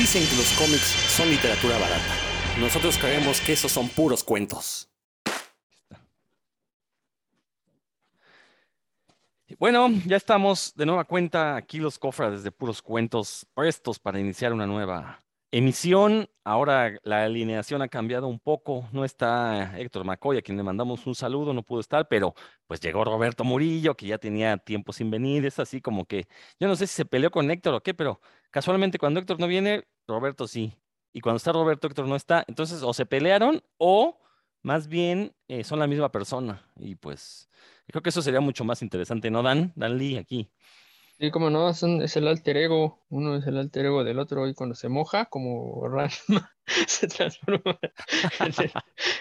Dicen que los cómics son literatura barata. Nosotros creemos que esos son puros cuentos. Bueno, ya estamos de nueva cuenta aquí los cofrades de puros cuentos prestos para iniciar una nueva emisión. Ahora la alineación ha cambiado un poco. No está Héctor Macoy, a quien le mandamos un saludo, no pudo estar, pero pues llegó Roberto Murillo, que ya tenía tiempo sin venir. Es así como que yo no sé si se peleó con Héctor o qué, pero casualmente cuando Héctor no viene, Roberto sí. Y cuando está Roberto, Héctor no está. Entonces o se pelearon o más bien eh, son la misma persona. Y pues creo que eso sería mucho más interesante, ¿no, Dan? Dan Lee aquí. Sí, como no, es el alter ego, uno es el alter ego del otro y cuando se moja, como Ranma, se transforma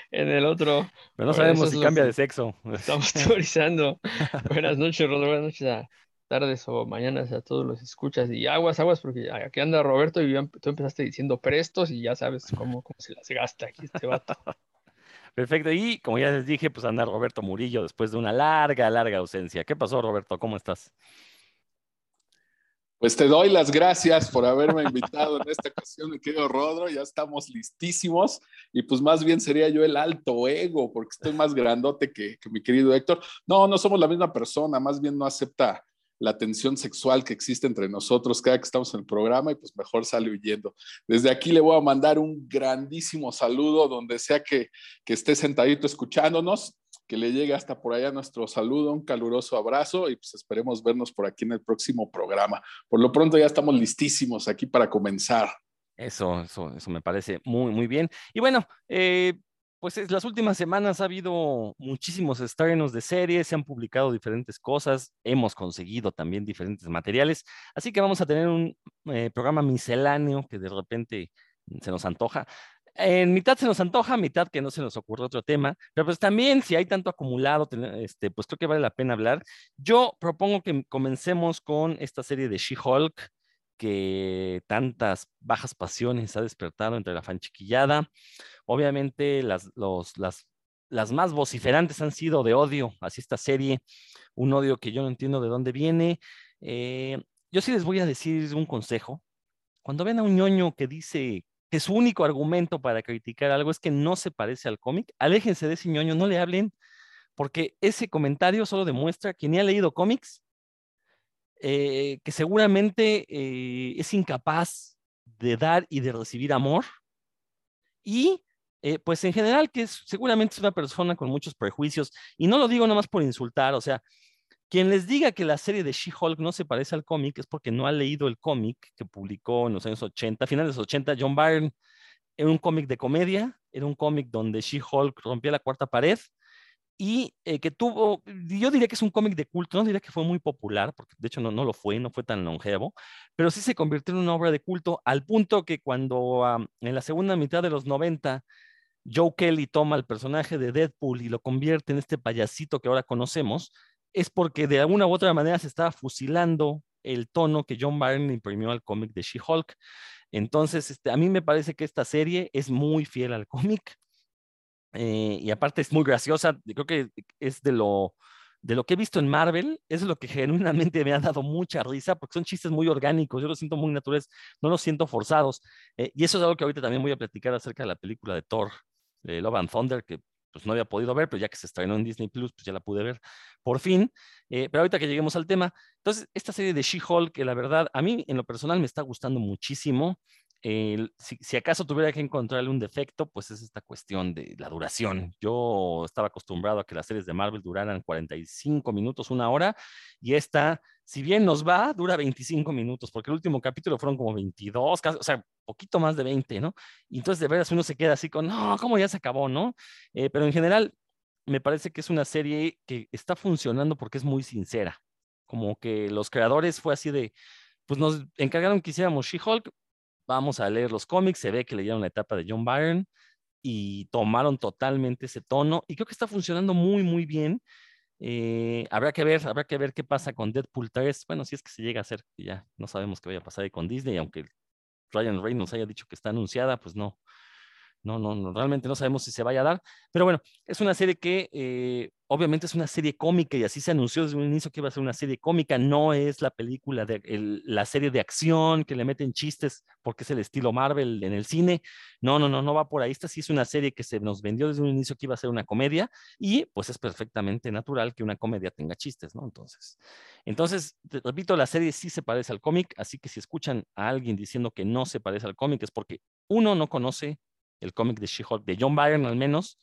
en el, otro. Pero no sabemos si cambia de sexo. Estamos teorizando. Buenas noches, Rodrigo, buenas noches, tardes o mañanas a todos los escuchas y aguas, aguas, porque aquí anda Roberto y tú empezaste diciendo prestos y ya sabes cómo, cómo se las gasta aquí este vato. Perfecto. Y como ya les dije, pues anda Roberto Murillo después de una larga, larga ausencia. ¿Qué pasó, Roberto? ¿Cómo estás? Pues te doy las gracias por haberme invitado en esta ocasión, mi querido Rodro. Ya estamos listísimos y pues más bien sería yo el alto ego porque estoy más grandote que, que mi querido Héctor. No, no somos la misma persona, más bien no acepta la tensión sexual que existe entre nosotros cada que estamos en el programa y pues mejor sale huyendo. Desde aquí le voy a mandar un grandísimo saludo donde sea que, que esté sentadito escuchándonos, que le llegue hasta por allá nuestro saludo, un caluroso abrazo y pues esperemos vernos por aquí en el próximo programa. Por lo pronto ya estamos listísimos aquí para comenzar. Eso, eso, eso me parece muy, muy bien. Y bueno, eh, pues en las últimas semanas ha habido muchísimos estrenos de series, se han publicado diferentes cosas, hemos conseguido también diferentes materiales, así que vamos a tener un eh, programa misceláneo que de repente se nos antoja. En mitad se nos antoja, mitad que no se nos ocurre otro tema, pero pues también si hay tanto acumulado, este, pues creo que vale la pena hablar. Yo propongo que comencemos con esta serie de She-Hulk, que tantas bajas pasiones ha despertado entre la fanchiquillada. Obviamente las, las, las más vociferantes han sido de odio hacia esta serie, un odio que yo no entiendo de dónde viene. Eh, yo sí les voy a decir un consejo. Cuando ven a un ñoño que dice que su único argumento para criticar algo es que no se parece al cómic, aléjense de ese ñoño, no le hablen, porque ese comentario solo demuestra que ni ha leído cómics eh, que seguramente eh, es incapaz de dar y de recibir amor. Y eh, pues en general que es, seguramente es una persona con muchos prejuicios. Y no lo digo nomás por insultar, o sea, quien les diga que la serie de She-Hulk no se parece al cómic es porque no ha leído el cómic que publicó en los años 80, finales de los 80, John Byrne. Era un cómic de comedia, era un cómic donde She-Hulk rompía la cuarta pared y eh, que tuvo, yo diría que es un cómic de culto, no diría que fue muy popular, porque de hecho no, no lo fue, no fue tan longevo, pero sí se convirtió en una obra de culto al punto que cuando en la segunda mitad de los 90 Joe Kelly toma el personaje de Deadpool y lo convierte en este payasito que ahora conocemos, es porque de alguna u otra manera se estaba fusilando el tono que John Byrne imprimió al cómic de She-Hulk. Entonces, este, a mí me parece que esta serie es muy fiel al cómic eh, y aparte es muy graciosa, creo que es de lo, de lo que he visto en Marvel, es lo que genuinamente me ha dado mucha risa, porque son chistes muy orgánicos, yo los siento muy naturales, no los siento forzados. Eh, y eso es algo que ahorita también voy a platicar acerca de la película de Thor, de Love and Thunder, que pues no había podido ver, pero ya que se estrenó en Disney Plus, pues ya la pude ver por fin. Eh, pero ahorita que lleguemos al tema, entonces esta serie de She-Hulk, que la verdad a mí en lo personal me está gustando muchísimo si, acaso tuviera que encontrarle un defecto, pues es esta cuestión de la duración. Yo estaba acostumbrado a que las series de Marvel duraran 45 minutos, una hora, y esta, si bien nos va, dura 25 minutos, porque el último capítulo fueron como 22, o sea, poquito más de 20, ¿no? Y entonces de veras uno se queda así con, no, ¿cómo ya se acabó, no? Eh, pero en general, me parece que es una serie que está funcionando porque es muy sincera. Como que los creadores fue así de, pues nos encargaron que hiciéramos She-Hulk, vamos a leer los cómics, se ve que leyeron la etapa de John Byrne y tomaron totalmente ese tono y creo que está funcionando muy, muy bien. Eh, habrá que ver, habrá que ver qué pasa con Deadpool 3. Bueno, si es que se llega a hacer, ya no sabemos qué vaya a pasar con Disney, aunque Ryan Reynolds haya dicho que está anunciada, pues no, No, no, no, realmente no sabemos si se vaya a dar. Pero bueno, es una serie que eh, obviamente es una serie cómica y así se anunció desde un inicio que iba a ser una serie cómica. No es la película, de, la serie de acción que le meten chistes porque es el estilo Marvel en el cine. No, no, no, no va por ahí. Esta sí es una serie que se nos vendió desde un inicio que iba a ser una comedia y pues es perfectamente natural que una comedia tenga chistes, ¿no? Entonces, entonces, repito, la serie sí se parece al cómic, así que si escuchan a alguien diciendo que no se parece al cómic es porque uno no conoce el cómic de She-Hulk, de John Byrne al menos.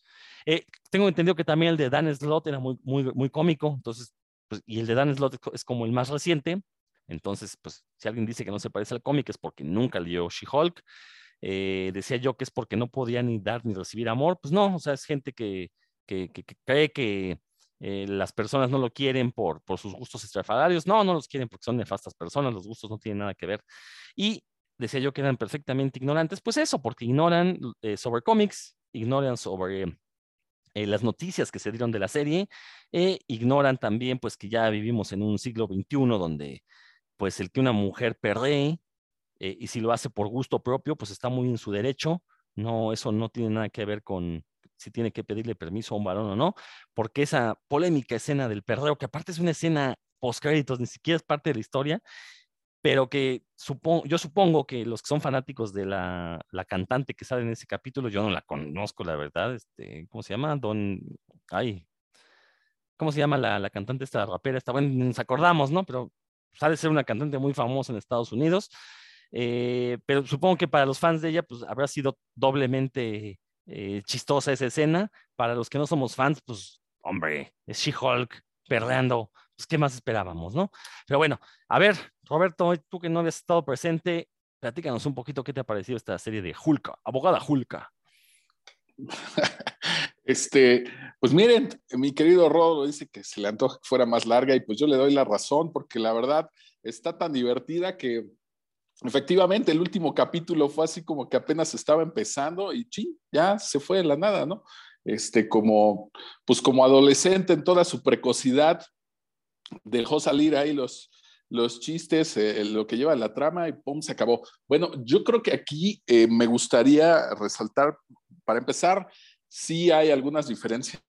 Eh, tengo entendido que también el de Dan Slott era muy, muy, muy cómico, entonces, pues, y el de Dan Slott es como el más reciente, entonces, pues, si alguien dice que no se parece al cómic es porque nunca leyó She-Hulk. Eh, decía yo que es porque no podía ni dar ni recibir amor, pues no, o sea, es gente que, que, cree que eh, las personas no lo quieren por, por sus gustos estrafalarios, no, no los quieren porque son nefastas personas, los gustos no tienen nada que ver. Y decía yo que eran perfectamente ignorantes, pues eso, porque ignoran eh, sobre cómics, ignoran sobre eh, las noticias que se dieron de la serie, e ignoran también pues que ya vivimos en un siglo XXI donde pues el que una mujer perdee, eh, y si lo hace por gusto propio, pues está muy en su derecho, no, eso no tiene nada que ver con si tiene que pedirle permiso a un varón o no, porque esa polémica escena del perreo, que aparte es una escena post créditos, ni siquiera es parte de la historia, pero que yo supongo que los que son fanáticos de la, la, cantante que sale en ese capítulo, yo no la conozco, la verdad, este, ¿cómo se llama? Don, ay, ¿cómo se llama la, la cantante esta rapera? Está bueno, nos acordamos, ¿no? Pero sale ser una cantante muy famosa en Estados Unidos, eh, pero supongo que para los fans de ella, pues habrá sido doblemente eh, chistosa esa escena. Para los que no somos fans, pues, hombre, es She-Hulk perreando pues, ¿qué más esperábamos, no? Pero bueno, a ver, Roberto, tú que no habías estado presente, platícanos un poquito qué te ha parecido esta serie de Hulka, abogada Hulka. Este, pues miren, mi querido Rodo dice que se le antoja que fuera más larga y pues yo le doy la razón porque la verdad está tan divertida que efectivamente el último capítulo fue así como que apenas estaba empezando y ching, ya se fue de la nada, ¿no? Este, como, pues como adolescente en toda su precocidad, dejó salir ahí los, los chistes, eh, lo que lleva la trama y pum, se acabó. Bueno, yo creo que aquí eh, me gustaría resaltar, para empezar, sí hay algunas diferencias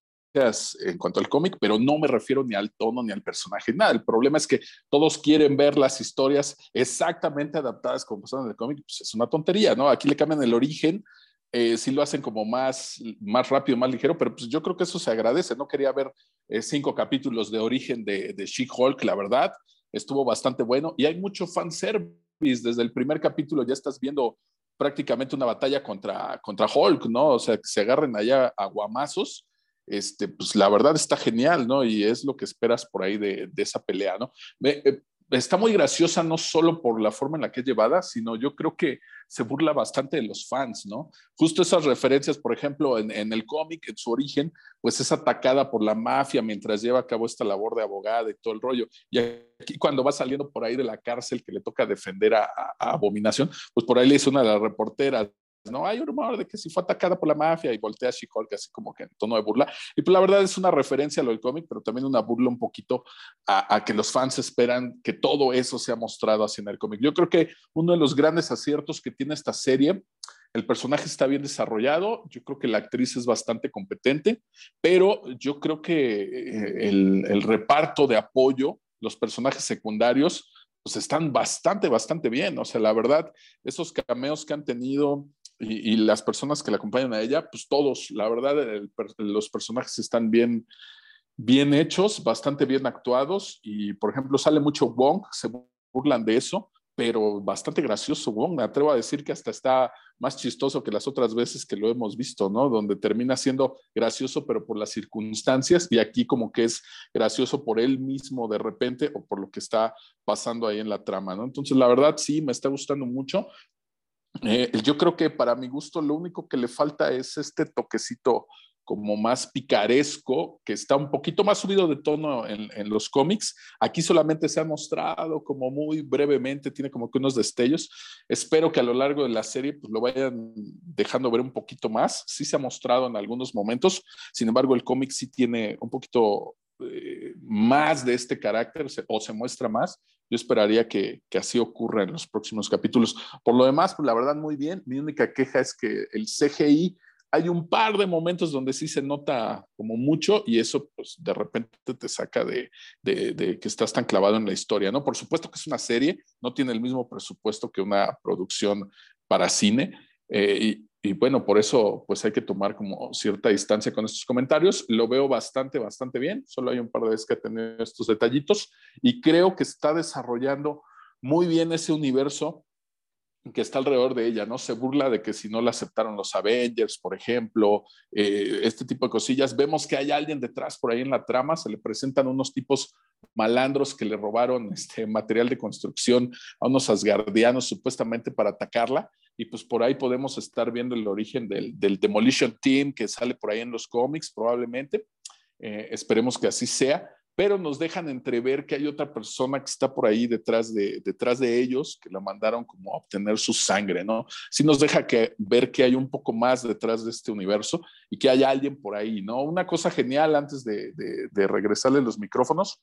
en cuanto al cómic, pero no me refiero ni al tono ni al personaje, nada. El problema es que todos quieren ver las historias exactamente adaptadas como son en el cómic, pues es una tontería, ¿no? Aquí le cambian el origen eh, sí lo hacen como más, más rápido, más ligero, pero pues yo creo que eso se agradece. No quería ver eh, cinco capítulos de origen de, de She-Hulk, la verdad, estuvo bastante bueno y hay mucho fanservice. Desde el primer capítulo ya estás viendo prácticamente una batalla contra, contra Hulk, ¿no? O sea, que se agarren allá a guamazos. Este, pues la verdad está genial, ¿no? Y es lo que esperas por ahí de, de esa pelea, ¿no? Me, eh, está muy graciosa no solo por la forma en la que es llevada, sino yo creo que se burla bastante de los fans, ¿no? Justo esas referencias, por ejemplo, en, el cómic, en su origen, pues es atacada por la mafia mientras lleva a cabo esta labor de abogada y todo el rollo. Y aquí cuando va saliendo por ahí de la cárcel que le toca defender a, a Abominación, pues por ahí le dice una de las reporteras, ¿no? Hay un rumor de que si fue atacada por la mafia y voltea a She-Hulk así como que en tono de burla. Y pues la verdad es una referencia a lo del cómic, pero también una burla un poquito a, que los fans esperan que todo eso sea mostrado así en el cómic. Yo creo que uno de los grandes aciertos que tiene esta serie el personaje está bien desarrollado, yo creo que la actriz es bastante competente, pero yo creo que eh, el, el, reparto de apoyo, los personajes secundarios, pues están bastante, bastante bien. O sea, la verdad, esos cameos que han tenido y, las personas que la acompañan a ella, pues todos, la verdad, los personajes están bien, bien hechos, bastante bien actuados y, por ejemplo, sale mucho Wong, se burlan de eso, pero bastante gracioso Wong, me atrevo a decir que hasta está más chistoso que las otras veces que lo hemos visto, ¿no? Donde termina siendo gracioso, pero por las circunstancias, y aquí como que es gracioso por él mismo de repente o por lo que está pasando ahí en la trama, ¿no? Entonces, la verdad, sí, me está gustando mucho. Eh, yo creo que para mi gusto lo único que le falta es este toquecito como más picaresco, que está un poquito más subido de tono en, los cómics. Aquí solamente se ha mostrado como muy brevemente, tiene como que unos destellos. Espero que a lo largo de la serie pues, lo vayan dejando ver un poquito más. Sí se ha mostrado en algunos momentos, sin embargo el cómic sí tiene un poquito eh, más de este carácter o se muestra más yo esperaría que, así ocurra en los próximos capítulos. Por lo demás, pues la verdad, muy bien. Mi única queja es que el CGI, hay un par de momentos donde sí se nota como mucho y eso pues de repente te saca de, que estás tan clavado en la historia, ¿no? Por supuesto que es una serie, no tiene el mismo presupuesto que una producción para cine. Eh, y bueno, por eso pues hay que tomar como cierta distancia con estos comentarios. Lo veo bastante, bastante bien. Solo hay un par de veces que ha tenido estos detallitos y creo que está desarrollando muy bien ese universo que está alrededor de ella, ¿no? Se burla de que si no la aceptaron los Avengers, por ejemplo, eh, este tipo de cosillas. Vemos que hay alguien detrás por ahí en la trama, se le presentan unos tipos malandros que le robaron este material de construcción a unos asgardianos supuestamente para atacarla y pues por ahí podemos estar viendo el origen del, del Demolition Team que sale por ahí en los cómics probablemente. Eh, esperemos que así sea, pero nos dejan entrever que hay otra persona que está por ahí detrás de, detrás de ellos, que la mandaron como a obtener su sangre, ¿no? Sí nos deja que, ver que hay un poco más detrás de este universo y que hay alguien por ahí, ¿no? Una cosa genial antes de, de, de regresarle los micrófonos,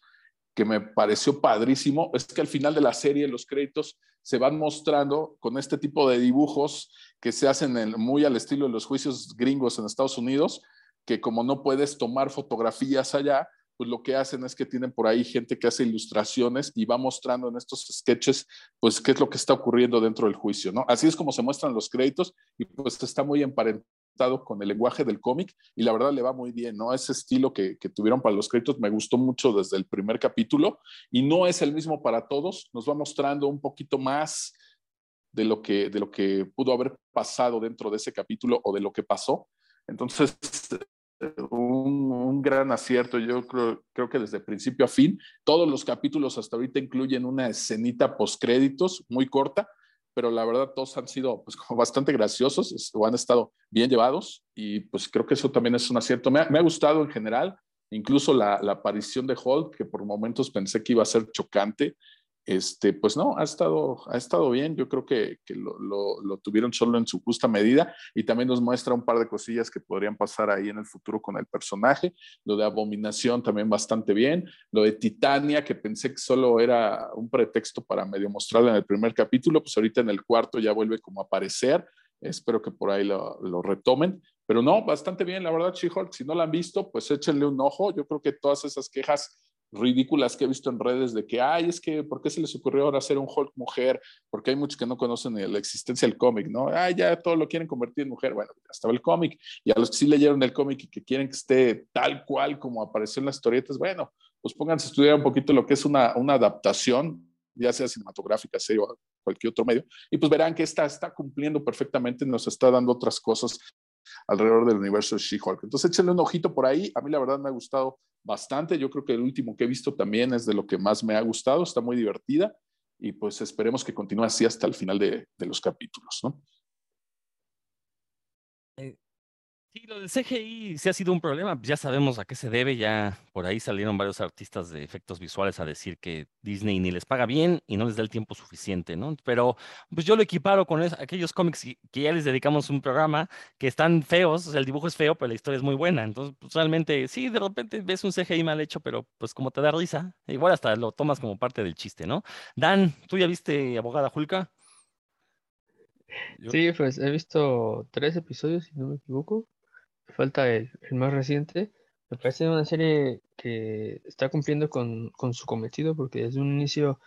que me pareció padrísimo, es que al final de la serie los créditos se van mostrando con este tipo de dibujos que se hacen muy al estilo de los juicios gringos en Estados Unidos, que como no puedes tomar fotografías allá, pues lo que hacen es que tienen por ahí gente que hace ilustraciones y va mostrando en estos sketches, pues qué es lo que está ocurriendo dentro del juicio, ¿no? Así es como se muestran los créditos y pues está muy emparentado con el lenguaje del cómic y la verdad le va muy bien, ¿no? Ese estilo que, que, tuvieron para los créditos me gustó mucho desde el primer capítulo y no es el mismo para todos, nos va mostrando un poquito más de lo que, de lo que pudo haber pasado dentro de ese capítulo o de lo que pasó. Entonces, un, gran acierto, yo creo, creo, que desde principio a fin, todos los capítulos hasta ahorita incluyen una escenita post créditos muy corta, pero la verdad todos han sido pues como bastante graciosos o han estado bien llevados y pues creo que eso también es un acierto. Me ha, me ha gustado en general, incluso la, la, aparición de Hulk, que por momentos pensé que iba a ser chocante, este, pues no, ha estado, ha estado bien. Yo creo que, lo, lo, tuvieron solo en su justa medida y también nos muestra un par de cosillas que podrían pasar ahí en el futuro con el personaje. Lo de Abominación también bastante bien. Lo de Titania, que pensé que solo era un pretexto para medio mostrarlo en el primer capítulo, pues ahorita en el cuarto ya vuelve como a aparecer. Espero que por ahí lo, lo retomen. Pero no, bastante bien, la verdad, She-Hulk. Si no la han visto, pues échenle un ojo. Yo creo que todas esas quejas ridículas que he visto en redes de que, ay, es que, ¿por qué se les ocurrió ahora hacer un Hulk mujer? Porque hay muchos que no conocen la existencia del cómic, ¿no? Ay, ya todo lo quieren convertir en mujer. Bueno, ya estaba el cómic. Y a los que sí leyeron el cómic y que quieren que esté tal cual como apareció en las historietas, bueno, pues pónganse a estudiar un poquito lo que es una, una adaptación, ya sea cinematográfica, serio o cualquier otro medio, y pues verán que esta está cumpliendo perfectamente, nos está dando otras cosas alrededor del universo de She-Hulk. Entonces échenle un ojito por ahí. A mí la verdad me ha gustado bastante. Yo creo que el último que he visto también es de lo que más me ha gustado. Está muy divertida y pues esperemos que continúe así hasta el final de, de los capítulos, ¿no? Sí, lo del CGI sí ha sido un problema, ya sabemos a qué se debe, ya por ahí salieron varios artistas de efectos visuales a decir que Disney ni les paga bien y no les da el tiempo suficiente, ¿no? Pero pues yo lo equiparo con aquellos cómics que ya les dedicamos un programa que están feos, o sea, el dibujo es feo, pero la historia es muy buena, entonces pues, realmente sí, de repente ves un CGI mal hecho, pero pues como te da risa, igual hasta lo tomas como parte del chiste, ¿no? Dan, ¿tú ya viste Abogada Julka? Sí, pues he visto tres episodios, si no me equivoco falta el, el, más reciente, me parece una serie que está cumpliendo con, con su cometido porque desde un inicio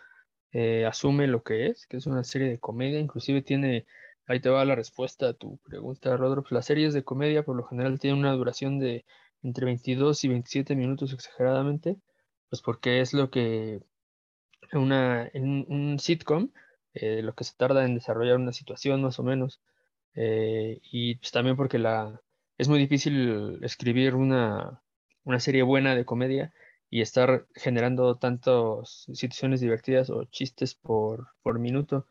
eh, asume lo que es, que es una serie de comedia, inclusive tiene, ahí te va la respuesta a tu pregunta, Rodolfo, las series de comedia por lo general tienen una duración de entre 22 y 27 minutos exageradamente, pues porque es lo que una, en un sitcom, eh, lo que se tarda en desarrollar una situación más o menos, eh, y pues también porque la, es muy difícil escribir una, una serie buena de comedia y estar generando tantas situaciones divertidas o chistes por, por minuto.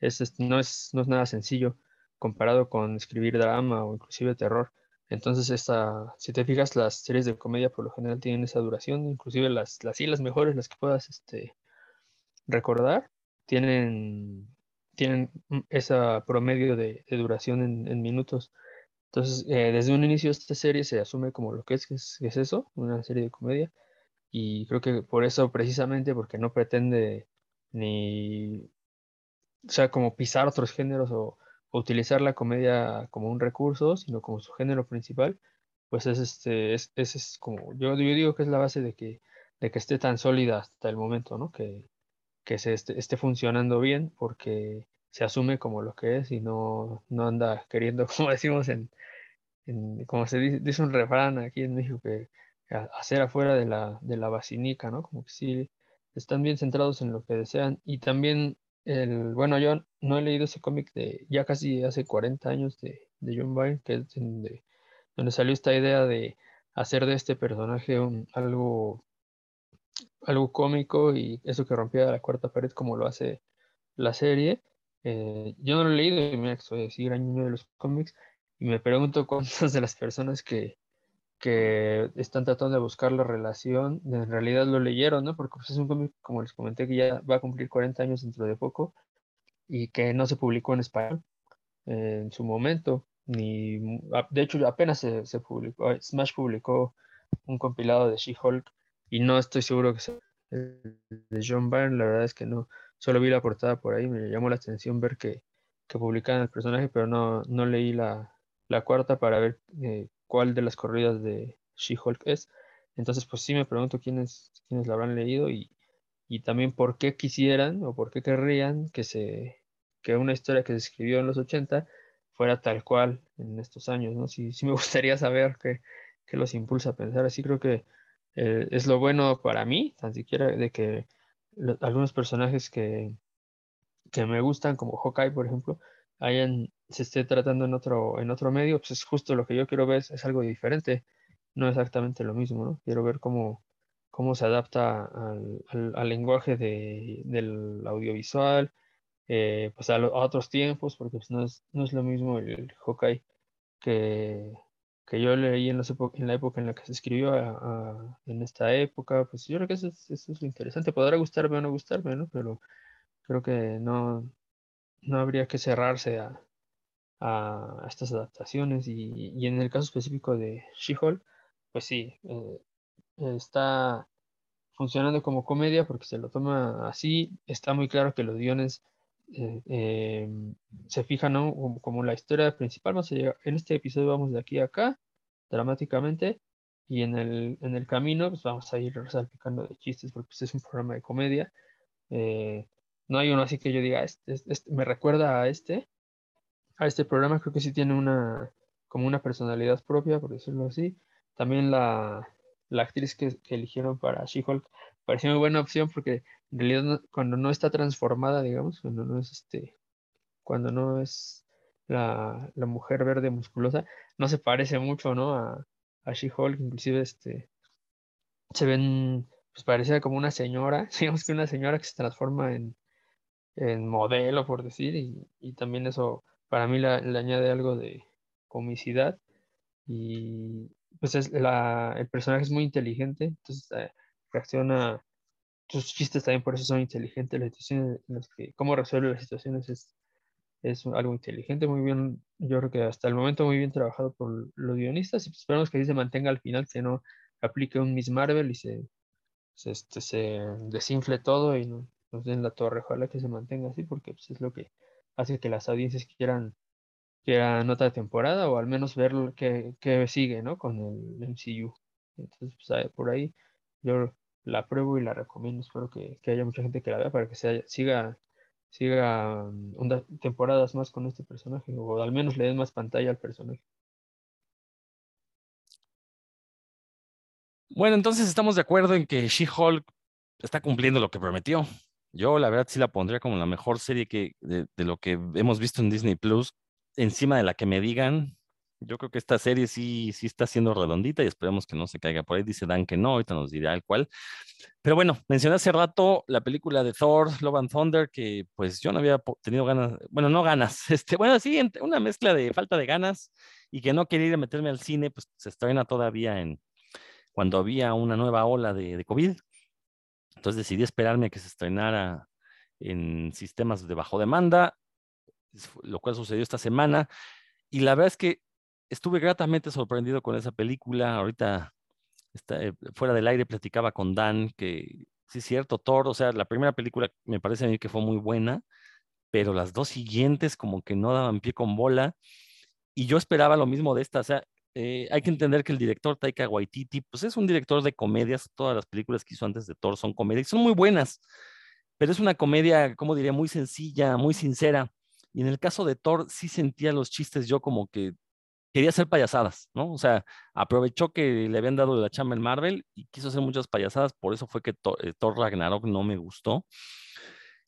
Es, no, es, no es nada sencillo comparado con escribir drama o inclusive terror. Entonces, esta, si te fijas, las series de comedia por lo general tienen esa duración, inclusive las, las, las mejores, las que puedas este, recordar, tienen, tienen ese promedio de, duración en minutos. Entonces, eh, desde un inicio esta serie se asume como lo que es, que es, eso, una serie de comedia. Y creo que por eso, precisamente, porque no pretende ni, o sea, como pisar otros géneros o, utilizar la comedia como un recurso, sino como su género principal, pues es este, es, es, como, yo, yo digo que es la base de que, de que esté tan sólida hasta el momento, ¿no? Que, que se esté, esté funcionando bien, porque se asume como lo que es y no, no anda queriendo, como decimos en, en como se dice, un refrán aquí en México, que hacer afuera de la, de la basinica, ¿no? Como que sí están bien centrados en lo que desean. Y también, el, bueno, yo no he leído ese cómic de ya casi hace 40 años de, de John Byrne, que es donde, donde salió esta idea de hacer de este personaje un, algo, algo cómico y eso que rompía la cuarta pared como lo hace la serie. Eh, yo no lo he leído y me soy así gran niño de los cómics y me pregunto cuántas de las personas que, que están tratando de buscar la relación, en realidad lo leyeron, ¿no? Porque pues, es un cómic, como les comenté, que ya va a cumplir 40 años dentro de poco y que no se publicó en español en su momento. Ni, de hecho, apenas se, se publicó, Smash publicó un compilado de She-Hulk y no estoy seguro que sea de John Byrne, la verdad es que no, solo vi la portada por ahí, me llamó la atención ver que, que publicaban el personaje, pero no, no leí la, la cuarta para ver eh, cuál de las corridas de She-Hulk es. Entonces, pues sí me pregunto quiénes, quiénes la habrán leído y, y también por qué quisieran o por qué querrían que, se, que una historia que se escribió en los 80 fuera tal cual en estos años, ¿no? Sí, sí me gustaría saber qué, qué los impulsa a pensar así. Creo que eh, es lo bueno para mí, tan siquiera de que algunos personajes que, que me gustan, como Hawkeye, por ejemplo, hayan, se esté tratando en otro, en otro medio, pues es justo lo que yo quiero ver, es algo diferente, no exactamente lo mismo, ¿no? Quiero ver cómo, cómo se adapta al, al, lenguaje de, del audiovisual, eh, pues a, a, otros tiempos, porque pues no, es, no es lo mismo el, Hawkeye que, que yo leí en, en, la época en la que se escribió en esta época, pues yo creo que eso es, lo interesante. Podrá gustarme o no gustarme, ¿no? Pero creo que no, no habría que cerrarse a, a estas adaptaciones y, y, en el caso específico de She-Hulk, pues sí, eh, está funcionando como comedia porque se lo toma así, está muy claro que los guiones eh, eh, se fijan ¿no? como, la historia principal, vamos a llegar, en este episodio vamos de aquí a acá, dramáticamente, y en el, en el camino pues vamos a ir salpicando de chistes porque pues, es un programa de comedia. Eh, no hay uno así que yo diga, este, este, me recuerda a este, a este programa, creo que sí tiene una, como una personalidad propia, por decirlo así. También la, la actriz que, que, eligieron para She-Hulk pareció muy buena opción porque en realidad cuando no está transformada, digamos, cuando no es este, cuando no es la, la mujer verde musculosa, no se parece mucho, ¿no? A, a She-Hulk, inclusive este, se ven, pues parecía como una señora, digamos que una señora que se transforma en, en modelo, por decir, y, y también eso para mí le añade algo de comicidad y pues es la, el personaje es muy inteligente, entonces eh, reacciona, sus chistes también por eso son inteligentes, las situaciones en las que, cómo resuelve las situaciones es, es algo inteligente, muy bien, yo creo que hasta el momento muy bien trabajado por los guionistas y pues esperamos que así se mantenga al final, que no aplique un Miss Marvel y se, se, este, se desinfle todo y no, nos den la torre. Ojalá que se mantenga así porque pues, es lo que hace que las audiencias quieran, quieran otra temporada o al menos ver qué, qué sigue ¿no? con el MCU. Entonces, pues, por ahí yo la pruebo y la recomiendo. Espero que, que haya mucha gente que la vea para que se siga, siga um, temporadas más con este personaje o al menos le den más pantalla al personaje. Bueno, entonces estamos de acuerdo en que She-Hulk está cumpliendo lo que prometió. Yo la verdad sí la pondría como la mejor serie que de, de, lo que hemos visto en Disney Plus, encima de la que me digan. Yo creo que esta serie sí, sí está siendo redondita y esperemos que no se caiga por ahí. Dice Dan que no, ahorita nos dirá el cual. Pero bueno, mencioné hace rato la película de Thor, Love and Thunder, que pues yo no había tenido ganas, bueno, no ganas, este, bueno, sí, una mezcla de falta de ganas y que no quería ir a meterme al cine, pues se estrena todavía en cuando había una nueva ola de, de COVID. Entonces decidí esperarme a que se estrenara en sistemas de bajo demanda, lo cual sucedió esta semana. Y la verdad es que estuve gratamente sorprendido con esa película. Ahorita está, eh, fuera del aire platicaba con Dan que sí cierto, Thor, o sea, la primera película me parece a mí que fue muy buena, pero las dos siguientes como que no daban pie con bola. Y yo esperaba lo mismo de esta, o sea, eh, hay que entender que el director Taika Waititi, pues es un director de comedias, todas las películas que hizo antes de Thor son comedias, son muy buenas, pero es una comedia, como diría, muy sencilla, muy sincera. Y en el caso de Thor sí sentía los chistes yo como que quería hacer payasadas, ¿no? O sea, aprovechó que le habían dado la chamba en Marvel y quiso hacer muchas payasadas, por eso fue que eh, Thor, Ragnarok no me gustó.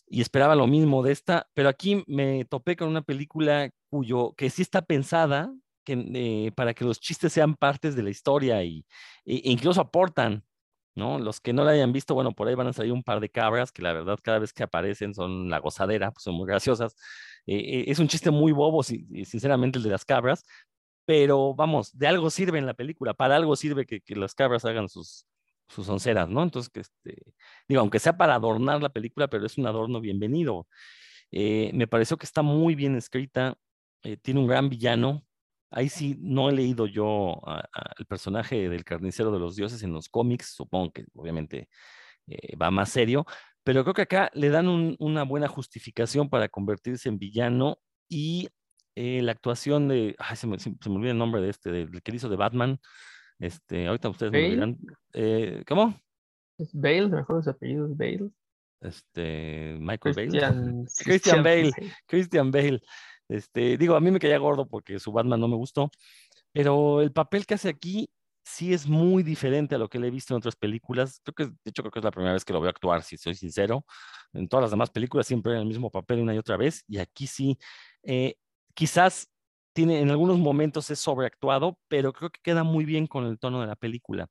Y esperaba lo mismo de esta, pero aquí me topé con una película cuyo, que sí está pensada eh, para que los chistes sean partes de la historia y, e incluso aportan, ¿no? Los que no la hayan visto, bueno, por ahí van a salir un par de cabras que la verdad cada vez que aparecen son la gozadera, pues son muy graciosas. Eh, es un chiste muy bobo, sinceramente, el de las cabras, pero vamos, de algo sirve en la película, para algo sirve que, las cabras hagan sus, sus onceras, ¿no? Entonces, que este, digo, aunque sea para adornar la película, pero es un adorno bienvenido. Eh, me pareció que está muy bien escrita, eh, tiene un gran villano. Ahí sí no he leído yo el personaje del carnicero de los dioses en los cómics, supongo que obviamente eh, va más serio, pero creo que acá le dan una buena justificación para convertirse en villano y eh, la actuación de, ay, se me, se, me, olvida el nombre de este, del que hizo de Batman. Este, ahorita ustedes me dirán. Eh, ¿Cómo? Es Bale, mejor su apellido es Bale. Este, Michael Bale. Christian Bale. Christian Bale. Este, digo, a mí me caía gordo porque su Batman no me gustó, pero el papel que hace aquí sí es muy diferente a lo que le he visto en otras películas. Creo que, de hecho, creo que es la primera vez que lo veo actuar, si soy sincero. En todas las demás películas siempre en el mismo papel una y otra vez, y aquí sí. Eh, quizás tiene, en algunos momentos es sobreactuado, pero creo que queda muy bien con el tono de la película.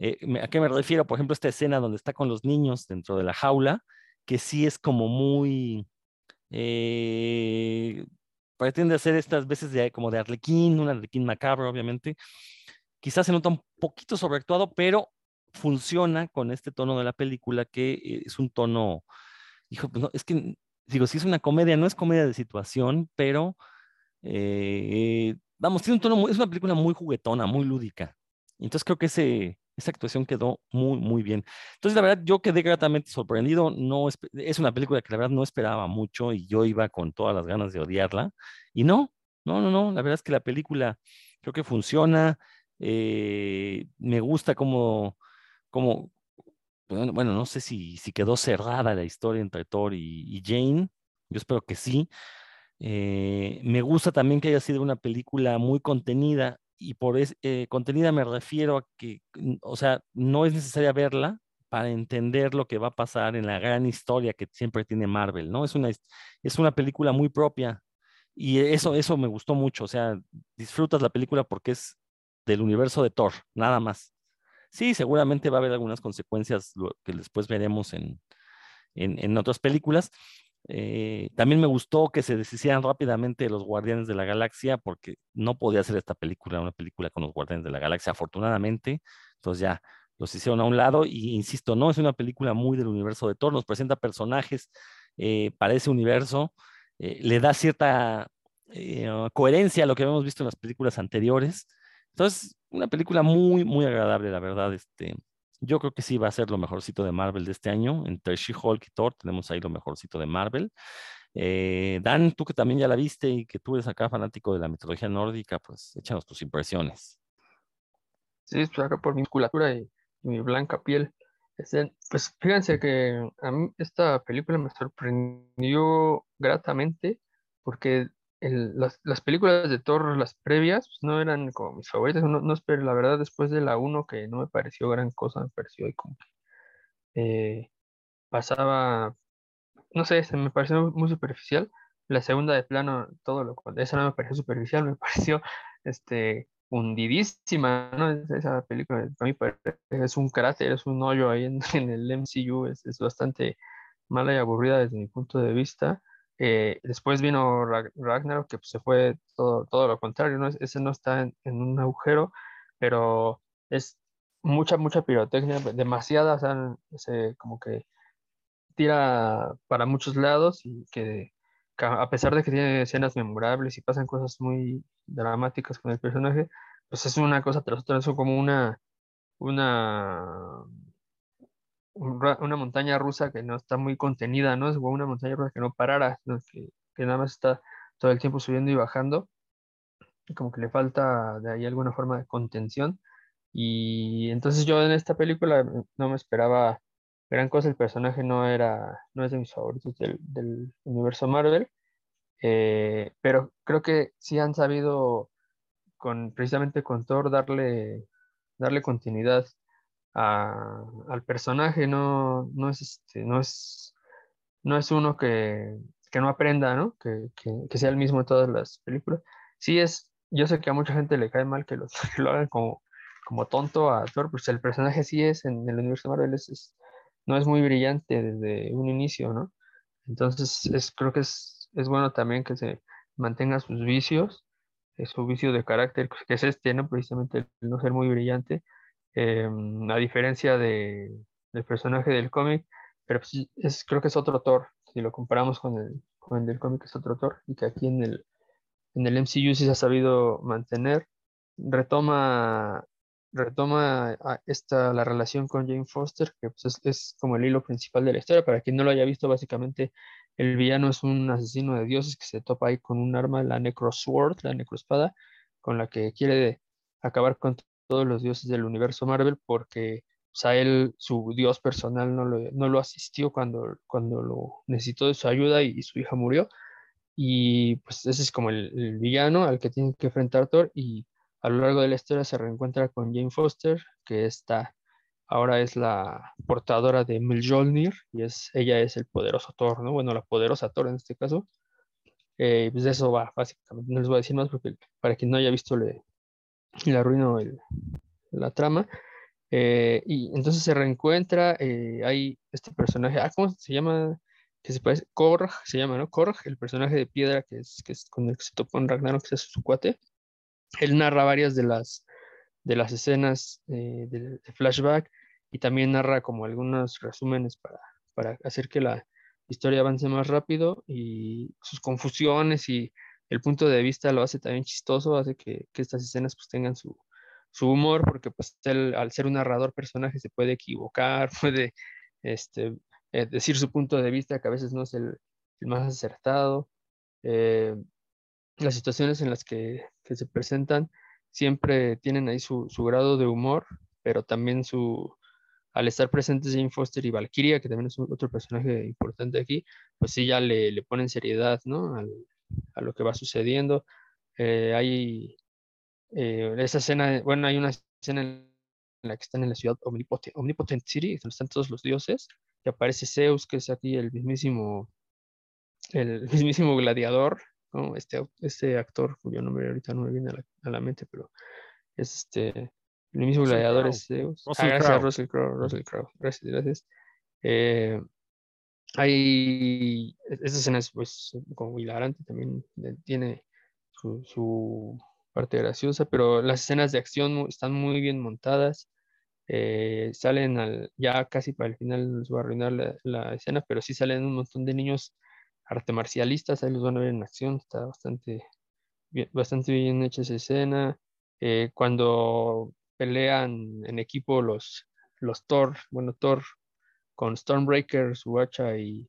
Eh, ¿A qué me refiero? Por ejemplo, esta escena donde está con los niños dentro de la jaula, que sí es como muy... Eh, pretende hacer estas veces de, como de arlequín, un arlequín macabro, obviamente. Quizás se nota un poquito sobreactuado, pero funciona con este tono de la película, que es un tono, hijo, pues no, es que, digo, si es una comedia, no es comedia de situación, pero eh, vamos, tiene un tono, es una película muy juguetona, muy lúdica. Entonces creo que ese, esa actuación quedó muy, muy bien. Entonces, la verdad, yo quedé gratamente sorprendido. No, es una película que la verdad no esperaba mucho y yo iba con todas las ganas de odiarla. Y no, no, no, no. La verdad es que la película creo que funciona. Eh, me gusta como, como, bueno, no sé si, si quedó cerrada la historia entre Thor y Jane. Yo espero que sí. Eh, me gusta también que haya sido una película muy contenida y por es, eh, contenida me refiero a que, o sea, no es necesaria verla para entender lo que va a pasar en la gran historia que siempre tiene Marvel, ¿no? Es una, es una película muy propia y eso, eso me gustó mucho, o sea, disfrutas la película porque es del universo de Thor, nada más. Sí, seguramente va a haber algunas consecuencias que después veremos en, en, en otras películas, eh, también me gustó que se deshicieran rápidamente los Guardianes de la Galaxia, porque no podía hacer esta película, una película con los Guardianes de la Galaxia, afortunadamente. Entonces ya los hicieron a un lado y insisto, no es una película muy del universo de Thor, nos presenta personajes eh, para ese universo, eh, le da cierta coherencia a lo que habíamos visto en las películas anteriores. Entonces, una película muy, muy agradable, la verdad. Este, yo creo que sí va a ser lo mejorcito de Marvel de este año. Entre She-Hulk y Thor tenemos ahí lo mejorcito de Marvel. Eh, Dan, tú que también ya la viste y que tú eres acá fanático de la mitología nórdica, pues échanos tus impresiones. Sí, pues acá por mi musculatura y, mi blanca piel. Este, pues fíjense que a mí esta película me sorprendió gratamente porque las, películas de Thor, las previas, pues, no eran como mis favoritas. No, espero, la verdad, después de la 1, que no me pareció gran cosa, me pareció ahí como que eh, pasaba, no sé, se me pareció muy superficial. La segunda de plano, todo lo esa no me pareció superficial, me pareció este, hundidísima, ¿no? Esa película, para mí es un cráter, es un hoyo ahí en, el MCU, es bastante mala y aburrida desde mi punto de vista. Eh, después vino Ragnarok, que pues, se fue todo, todo lo contrario, ¿no? Ese no está en, un agujero, pero es mucha, mucha pirotecnia, demasiada, o sea, se, como que tira para muchos lados y que a pesar de que tiene escenas memorables y pasan cosas muy dramáticas con el personaje, pues es una cosa tras otra, es como una, una una montaña rusa que no está muy contenida, ¿no? Es una montaña rusa que no parara, que, nada más está todo el tiempo subiendo y bajando. Como que le falta de ahí alguna forma de contención. Y entonces yo en esta película no me esperaba gran cosa, el personaje no era, no es de mis favoritos del, del universo Marvel, eh, pero creo que sí han sabido con, precisamente con Thor darle, darle continuidad al personaje, no, no, es, este, no, es, no es uno que, que no aprenda, ¿no? Que, que, sea el mismo en todas las películas. Sí es, yo sé que a mucha gente le cae mal que, los, lo hagan como, como tonto a Thor, pues el personaje sí es, en el universo Marvel es, no es muy brillante desde un inicio, ¿no? Entonces es, creo que es, es bueno también que se mantenga sus vicios, eh, su vicio de carácter, que es este, ¿no? Precisamente el no ser muy brillante, Em, a diferencia de, del personaje del cómic, pero pues, es, creo que es otro Thor, si lo comparamos con el, con el del cómic es otro Thor, y que aquí en el, en el MCU sí se ha sabido mantener, retoma, retoma esta, la relación con Jane Foster, que pues, es, es, como el hilo principal de la historia, para quien no lo haya visto, básicamente el villano es un asesino de dioses que se topa ahí con un arma, la Necrosword, la Necroespada, con la que quiere acabar con todos los dioses del universo Marvel porque o él, su dios personal, no lo, asistió cuando, lo necesitó de su ayuda y, su hija murió. Y pues ese es como el, villano al que tiene que enfrentar Thor y a lo largo de la historia se reencuentra con Jane Foster, que está, ahora es la portadora de Mjolnir y es, ella es el poderoso Thor, ¿no? Bueno, la poderosa Thor en este caso. Eh, pues de eso va, básicamente. No les voy a decir más porque para quien no haya visto le, le arruino la trama. Eh, y entonces se reencuentra, eh, hay este personaje, ah, ¿cómo se llama? Que se parece, Korg, se llama, ¿no? Korg, el personaje de piedra que es, que es con el que se topó en Ragnarok, que es su cuate. Él narra varias de las, de las escenas eh, de, flashback y también narra como algunos resúmenes para, para hacer que la historia avance más rápido y sus confusiones y el punto de vista lo hace también chistoso, hace que, estas escenas pues tengan su, humor, porque pues al ser un narrador personaje se puede equivocar, puede este, eh, decir su punto de vista que a veces no es el, más acertado. Eh, las situaciones en las que, se presentan siempre tienen ahí su, grado de humor, pero también su, al estar presentes Jane Foster y Valkyria, que también es otro personaje importante aquí, pues sí ya le, le ponen seriedad, ¿no? Al, a lo que va sucediendo. Eh, hay eh, esa escena, bueno, hay una escena en la que están en la ciudad Omnipotent, Omnipotent City, donde están todos los dioses, y aparece Zeus, que es aquí el mismísimo, el mismísimo gladiador, este, este actor cuyo nombre ahorita no me viene a la, mente, pero es este, el mismo gladiador es Zeus. ah, gracias, Russell Crowe, Russell Crowe, gracias, gracias. Eh, hay, e-, esa escena es pues como hilarante, también tiene su, parte graciosa, pero las escenas de acción están muy bien montadas. Eh, salen al, ya casi para el final nos va a arruinar la, escena, pero sí salen un montón de niños arte marcialistas, ahí los van a ver en acción, está bastante bien, bastante bien hecha esa escena. Eh, cuando pelean en equipo los, los Thor, bueno, Thor con Stormbreaker, su hacha y,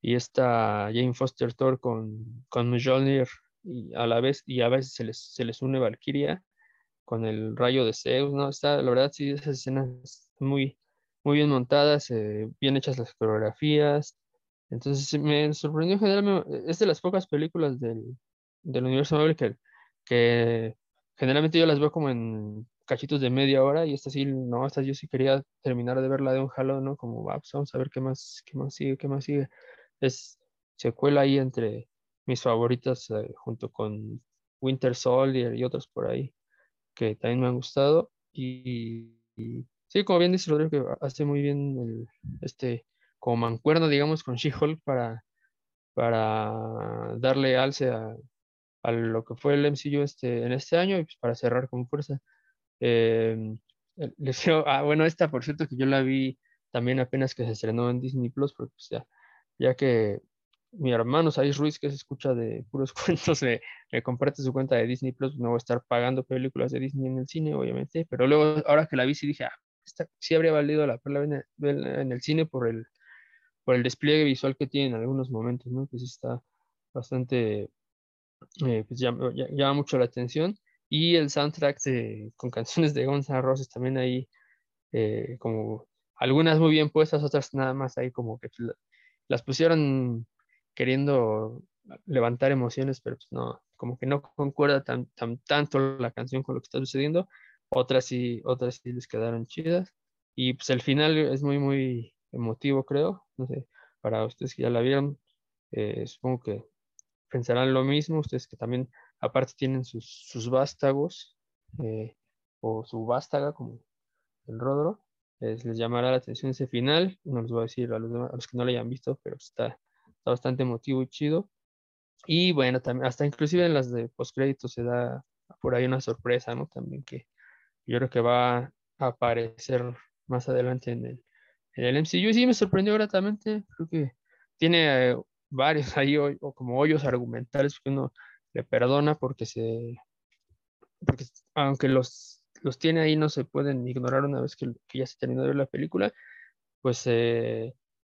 y esta Jane Foster Thor con, con Mjolnir y a la vez y a veces se les, se les une Valkyria con el rayo de Zeus, ¿no? Está, la verdad, sí, esas escenas muy, muy bien montadas, eh, bien hechas las coreografías. Entonces me sorprendió en general, es de las pocas películas del, del universo Marvel que, que generalmente yo las veo como en cachitos de media hora y esta sí, no, esta yo sí quería terminar de verla de un jalón, ¿no? Como, pues vamos a ver qué más, qué más sigue, qué más sigue. Es secuela ahí entre mis favoritas eh, junto con Winter Soldier y otras por ahí que también me han gustado y, sí, como bien dice Rodrigo, que hace muy bien el, este, como mancuerno, digamos, con She-Hulk para, para darle alce a, a, lo que fue el MCU este, en este año y pues para cerrar con fuerza. Eh, ah, bueno, esta por cierto que yo la vi también apenas que se estrenó en Disney Plus, porque pues, ya, que mi hermano Saiz Ruiz, que se escucha de puros cuentos, me, comparte su cuenta de Disney Plus, no voy a estar pagando películas de Disney en el cine, obviamente, pero luego, ahora que la vi, sí dije, ah, esta sí habría valido la pena verla en el cine por el, por el despliegue visual que tiene en algunos momentos, ¿no? Que sí está bastante, eh, pues llama, mucho la atención. Y el soundtrack de, con canciones de Guns N' Roses también ahí, eh, como algunas muy bien puestas, otras nada más ahí como que las pusieron queriendo levantar emociones, pero pues no, como que no concuerda tan, tan, tanto la canción con lo que está sucediendo. Otras sí, otras sí les quedaron chidas. Y pues el final es muy, muy emotivo, creo. No sé, para ustedes que ya la vieron, eh, supongo que pensarán lo mismo. Ustedes que también, aparte, tienen sus, sus vástagos, eh, o su vástaga, como el Rodro. Les, les, llamará la atención ese final. No les voy a decir a los, a los que no lo hayan visto, pero está, está bastante emotivo y chido. Y bueno, también, hasta inclusive en las de postcrédito se da por ahí una sorpresa, ¿no? También que yo creo que va a aparecer más adelante en el, en el MCU. Sí, me sorprendió gratamente. Creo que tiene eh, varios ahí o, como hoyos argumentales que uno perdona porque se. Aunque los, los tiene ahí, no se pueden ignorar una vez que, ya se terminó de ver la película, pues eh,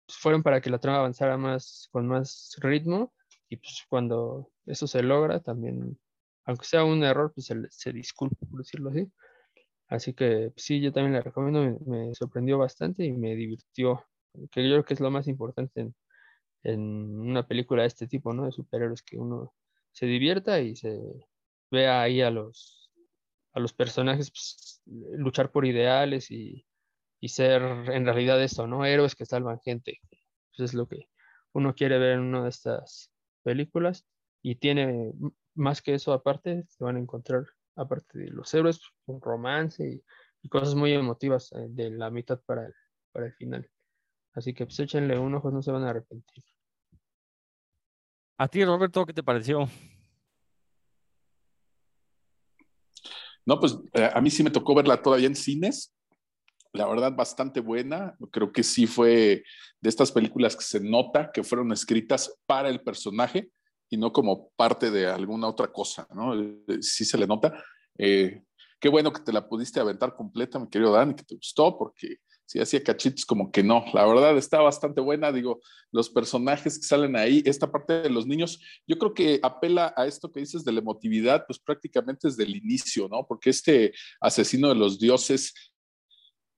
fueron para que la trama avanzara más con más ritmo y pues cuando eso se logra también, aunque sea un error, pues se, se disculpa, por decirlo así. Así que pues, sí, yo también la recomiendo, me, me, sorprendió bastante y me divirtió, que yo creo que es lo más importante en, en, una película de este tipo, ¿no? De superhéroes, que uno se divierta y se vea ahí a los, a los personajes pues, luchar por ideales y, y, ser en realidad esto, ¿no? Héroes que salvan gente. Eso es lo que uno quiere ver en una de estas películas y tiene más que eso aparte, se van a encontrar aparte de los héroes, un romance y, y cosas muy emotivas eh, de la mitad para el, para el final. Así que pues échenle un ojo, no se van a arrepentir. A ti, Roberto, ¿qué te pareció? No, pues eh, a mí sí me tocó verla todavía en cines. La verdad, bastante buena. Creo que sí fue de estas películas que se nota que fueron escritas para el personaje y no como parte de alguna otra cosa, ¿no? Sí se le nota. Eh, qué bueno que te la pudiste aventar completa, mi querido Dan, y que te gustó, porque si hacía cachitos como que no. La verdad está bastante buena, digo, los personajes que salen ahí, esta parte de los niños, yo creo que apela a esto que dices de la emotividad, pues prácticamente desde el inicio, ¿no? Porque este asesino de los dioses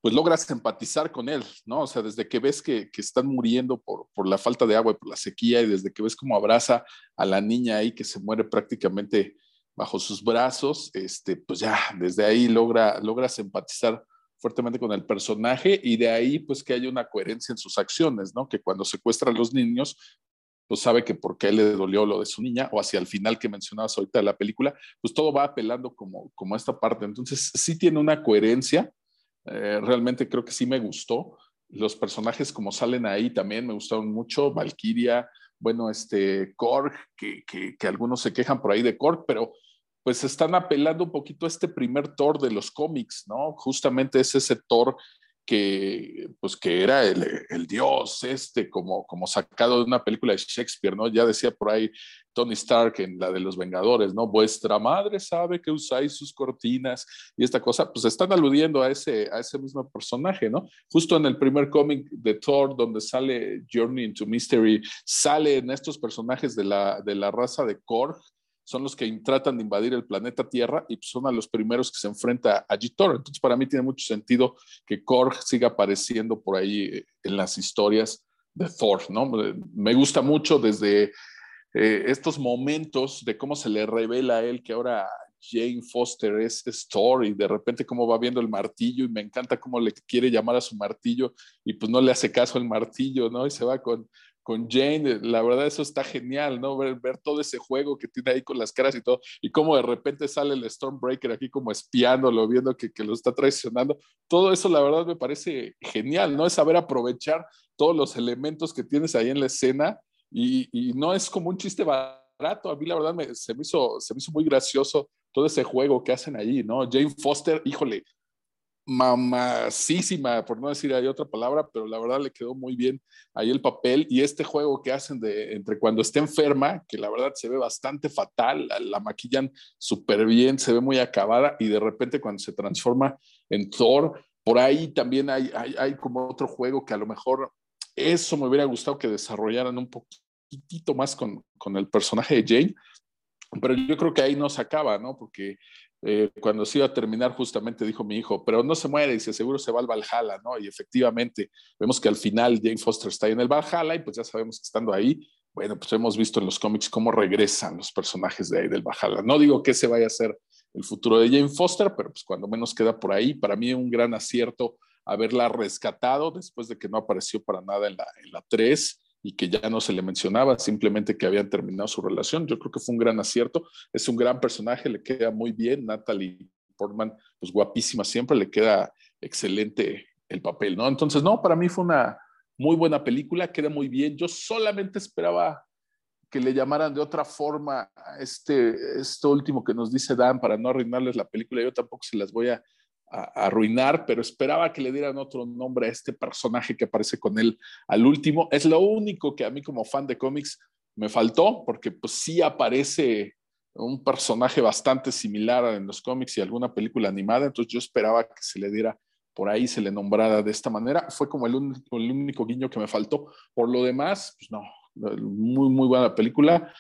pues logras empatizar con él, ¿no? O sea, desde que ves que, que, están muriendo por, por la falta de agua y por la sequía, y desde que ves cómo abraza a la niña ahí que se muere prácticamente bajo sus brazos, este, pues ya desde ahí logra, logras empatizar fuertemente con el personaje y de ahí pues que haya una coherencia en sus acciones, ¿no? Que cuando secuestra a los niños, pues sabe que por qué le dolió lo de su niña, o hacia el final que mencionabas ahorita de la película, pues todo va apelando como, como esta parte. Entonces sí tiene una coherencia, eh, realmente creo que sí me gustó. Los personajes como salen ahí también me gustaron mucho. Valkyria, bueno, este Korg, que, que, que, algunos se quejan por ahí de Korg, pero pues están apelando un poquito a este primer Thor de los cómics, ¿no? Justamente es ese Thor que, pues, que era el, dios este, como, como sacado de una película de Shakespeare, ¿no? Ya decía por ahí Tony Stark en la de los Vengadores, ¿no? Vuestra madre sabe que usáis sus cortinas y esta cosa, pues están aludiendo a ese, a ese mismo personaje, ¿no? Justo en el primer cómic de Thor, donde sale Journey into Mystery, salen estos personajes de la, de la raza de Korg, son los que tratan de invadir el planeta Tierra y son a los primeros que se enfrenta a Gitor. Entonces, para mí tiene mucho sentido que Korg siga apareciendo por ahí eh, en las historias de Thor, ¿no? Me gusta mucho desde eh, estos momentos de cómo se le revela a él que ahora Jane Foster es, es, Thor y de repente cómo va viendo el martillo y me encanta cómo le quiere llamar a su martillo y pues no le hace caso al martillo, ¿no? Y se va con, con Jane, la verdad eso está genial, ¿no? Ver, ver, todo ese juego que tiene ahí con las caras y todo, y cómo de repente sale el Stormbreaker aquí como espiándolo, viendo que, que, lo está traicionando. Todo eso la verdad me parece genial, ¿no? Es saber aprovechar todos los elementos que tienes ahí en la escena y, y no es como un chiste barato, a mí la verdad me, se, me hizo, se me hizo muy gracioso todo ese juego que hacen allí, ¿no? Jane Foster, híjole, mamacísima, por no decir hay otra palabra, pero la verdad le quedó muy bien ahí el papel y este juego que hacen de entre cuando está enferma, que la verdad se ve bastante fatal, la, la maquillan súper bien, se ve muy acabada y de repente cuando se transforma en Thor, por ahí también hay, hay, hay, como otro juego que a lo mejor eso me hubiera gustado que desarrollaran un poquitito más con, con el personaje de Jane, pero yo creo que ahí no se acaba, ¿no? Porque eh, cuando se iba a terminar, justamente dijo mi hijo, pero no se muere, y seguro se va al Valhalla, ¿no? Y efectivamente, vemos que al final Jane Foster está en el Valhalla y pues ya sabemos que estando ahí, bueno, pues hemos visto en los cómics cómo regresan los personajes de ahí del Valhalla. No digo que ese vaya a ser el futuro de Jane Foster, pero pues cuando menos queda por ahí, para mí un gran acierto haberla rescatado después de que no apareció para nada en la, en la 3 y que ya no se le mencionaba, simplemente que habían terminado su relación. Yo creo que fue un gran acierto. Es un gran personaje, le queda muy bien. Natalie Portman, pues guapísima siempre, le queda excelente el papel, ¿no? Entonces, no, para mí fue una muy buena película, queda muy bien. Yo solamente esperaba que le llamaran de otra forma a este, último que nos dice Dan para no arruinarles la película. Yo tampoco se las voy a arruinar, pero esperaba que le dieran otro nombre a este personaje que aparece con él al último. Es lo único que a mí como fan de cómics me faltó, porque pues sí aparece un personaje bastante similar en los cómics y alguna película animada, entonces yo esperaba que se le diera por ahí, se le nombrara de esta manera. Fue como el único, el único guiño que me faltó. Por lo demás, pues no, muy, muy buena película.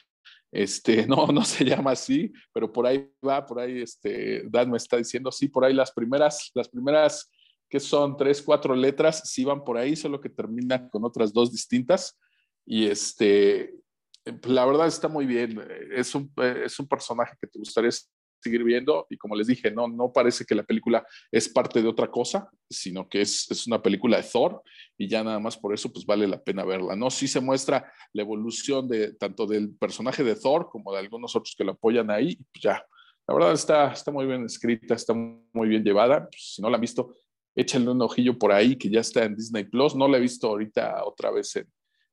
Este, no, no se llama así, pero por ahí va, por ahí este, Dan me está diciendo, sí, por ahí las primeras, las primeras que son tres, cuatro letras, sí van por ahí, solo que terminan con otras dos distintas. Y este, la verdad está muy bien. Es un, es un personaje que te gustaría seguir viendo y como les dije, no, no parece que la película es parte de otra cosa, sino que es, es, una película de Thor y ya nada más por eso pues vale la pena verla, ¿no? Sí se muestra la evolución de tanto del personaje de Thor como de algunos otros que lo apoyan ahí, pues ya, la verdad está, está muy bien escrita, está muy bien llevada, pues, si no la han visto, échenle un ojillo por ahí que ya está en Disney Plus, no la he visto ahorita otra vez en,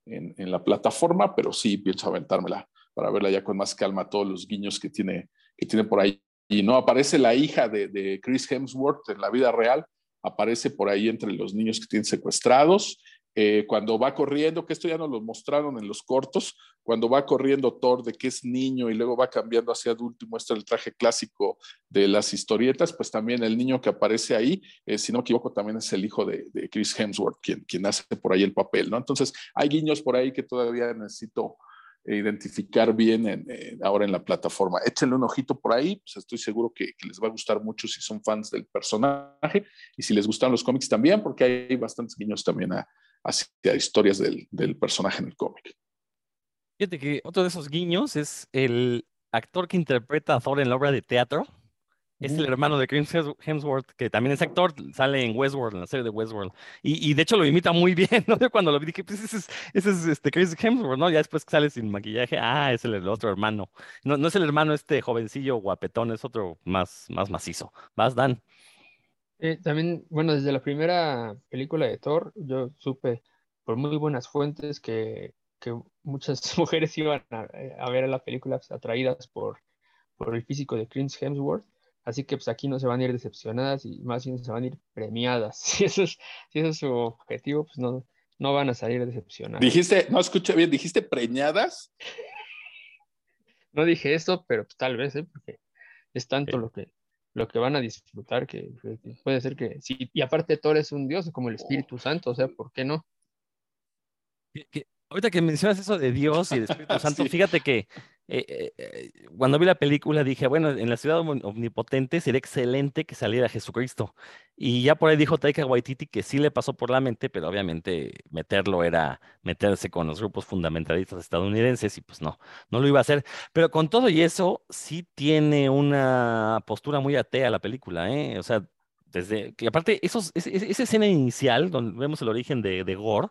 en, en la plataforma, pero sí pienso aventármela para verla ya con más calma todos los guiños que tiene que tiene por ahí. Y no aparece la hija de, Chris Hemsworth en la vida real, aparece por ahí entre los niños que tienen secuestrados. Eh, cuando va corriendo, que esto ya nos lo mostraron en los cortos, cuando va corriendo Thor de que es niño y luego va cambiando hacia adulto y muestra el traje clásico de las historietas, pues también el niño que aparece ahí, eh, si no me equivoco, también es el hijo de, de, Chris Hemsworth, quien, quien hace por ahí el papel, ¿no? Entonces, hay guiños por ahí que todavía necesito identificar bien en, ahora en la plataforma. Échenle un ojito por ahí, pues estoy seguro que, les va a gustar mucho si son fans del personaje y si les gustan los cómics también, porque hay bastantes guiños también a, hacia historias del, del personaje en el cómic. Fíjate que otro de esos guiños es el actor que interpreta a Thor en la obra de teatro. Es el hermano de Chris Hemsworth, que también es actor, sale en Westworld, en la serie de Westworld. Y, y de hecho lo imita muy bien, ¿no? Yo cuando lo vi dije, pues ese es, ese es este Chris Hemsworth, ¿no? Ya después que sale sin maquillaje, ah, es el, otro hermano. No, no es el hermano este jovencillo guapetón, es otro más, más macizo. Vas, Dan. Eh, también, bueno, desde la primera película de Thor, yo supe por muy buenas fuentes que, que muchas mujeres iban a, a ver la película pues, atraídas por, por el físico de Chris Hemsworth. Así que pues aquí no se van a ir decepcionadas y más bien se van a ir premiadas. Si eso es, si es su objetivo, pues no, no van a salir decepcionadas. Dijiste, no escuché bien, dijiste preñadas. No dije eso, pero pues, tal vez, ¿eh? porque es tanto lo que lo que van a disfrutar que, puede ser que sí. Y aparte Thor es un dios como el Espíritu Santo, o sea, ¿por qué no? Ahorita que mencionas eso de Dios y del Espíritu Santo, fíjate que eh, eh, eh, cuando vi la película dije, bueno, en la ciudad omnipotente sería excelente que saliera Jesucristo. Y ya por ahí dijo Taika Waititi que sí le pasó por la mente, pero obviamente meterlo era meterse con los grupos fundamentalistas estadounidenses y pues no, no lo iba a hacer. Pero con todo y eso, sí tiene una postura muy atea la película, ¿eh? O sea, desde que aparte, esos, esa escena inicial donde vemos el origen de, de Gore,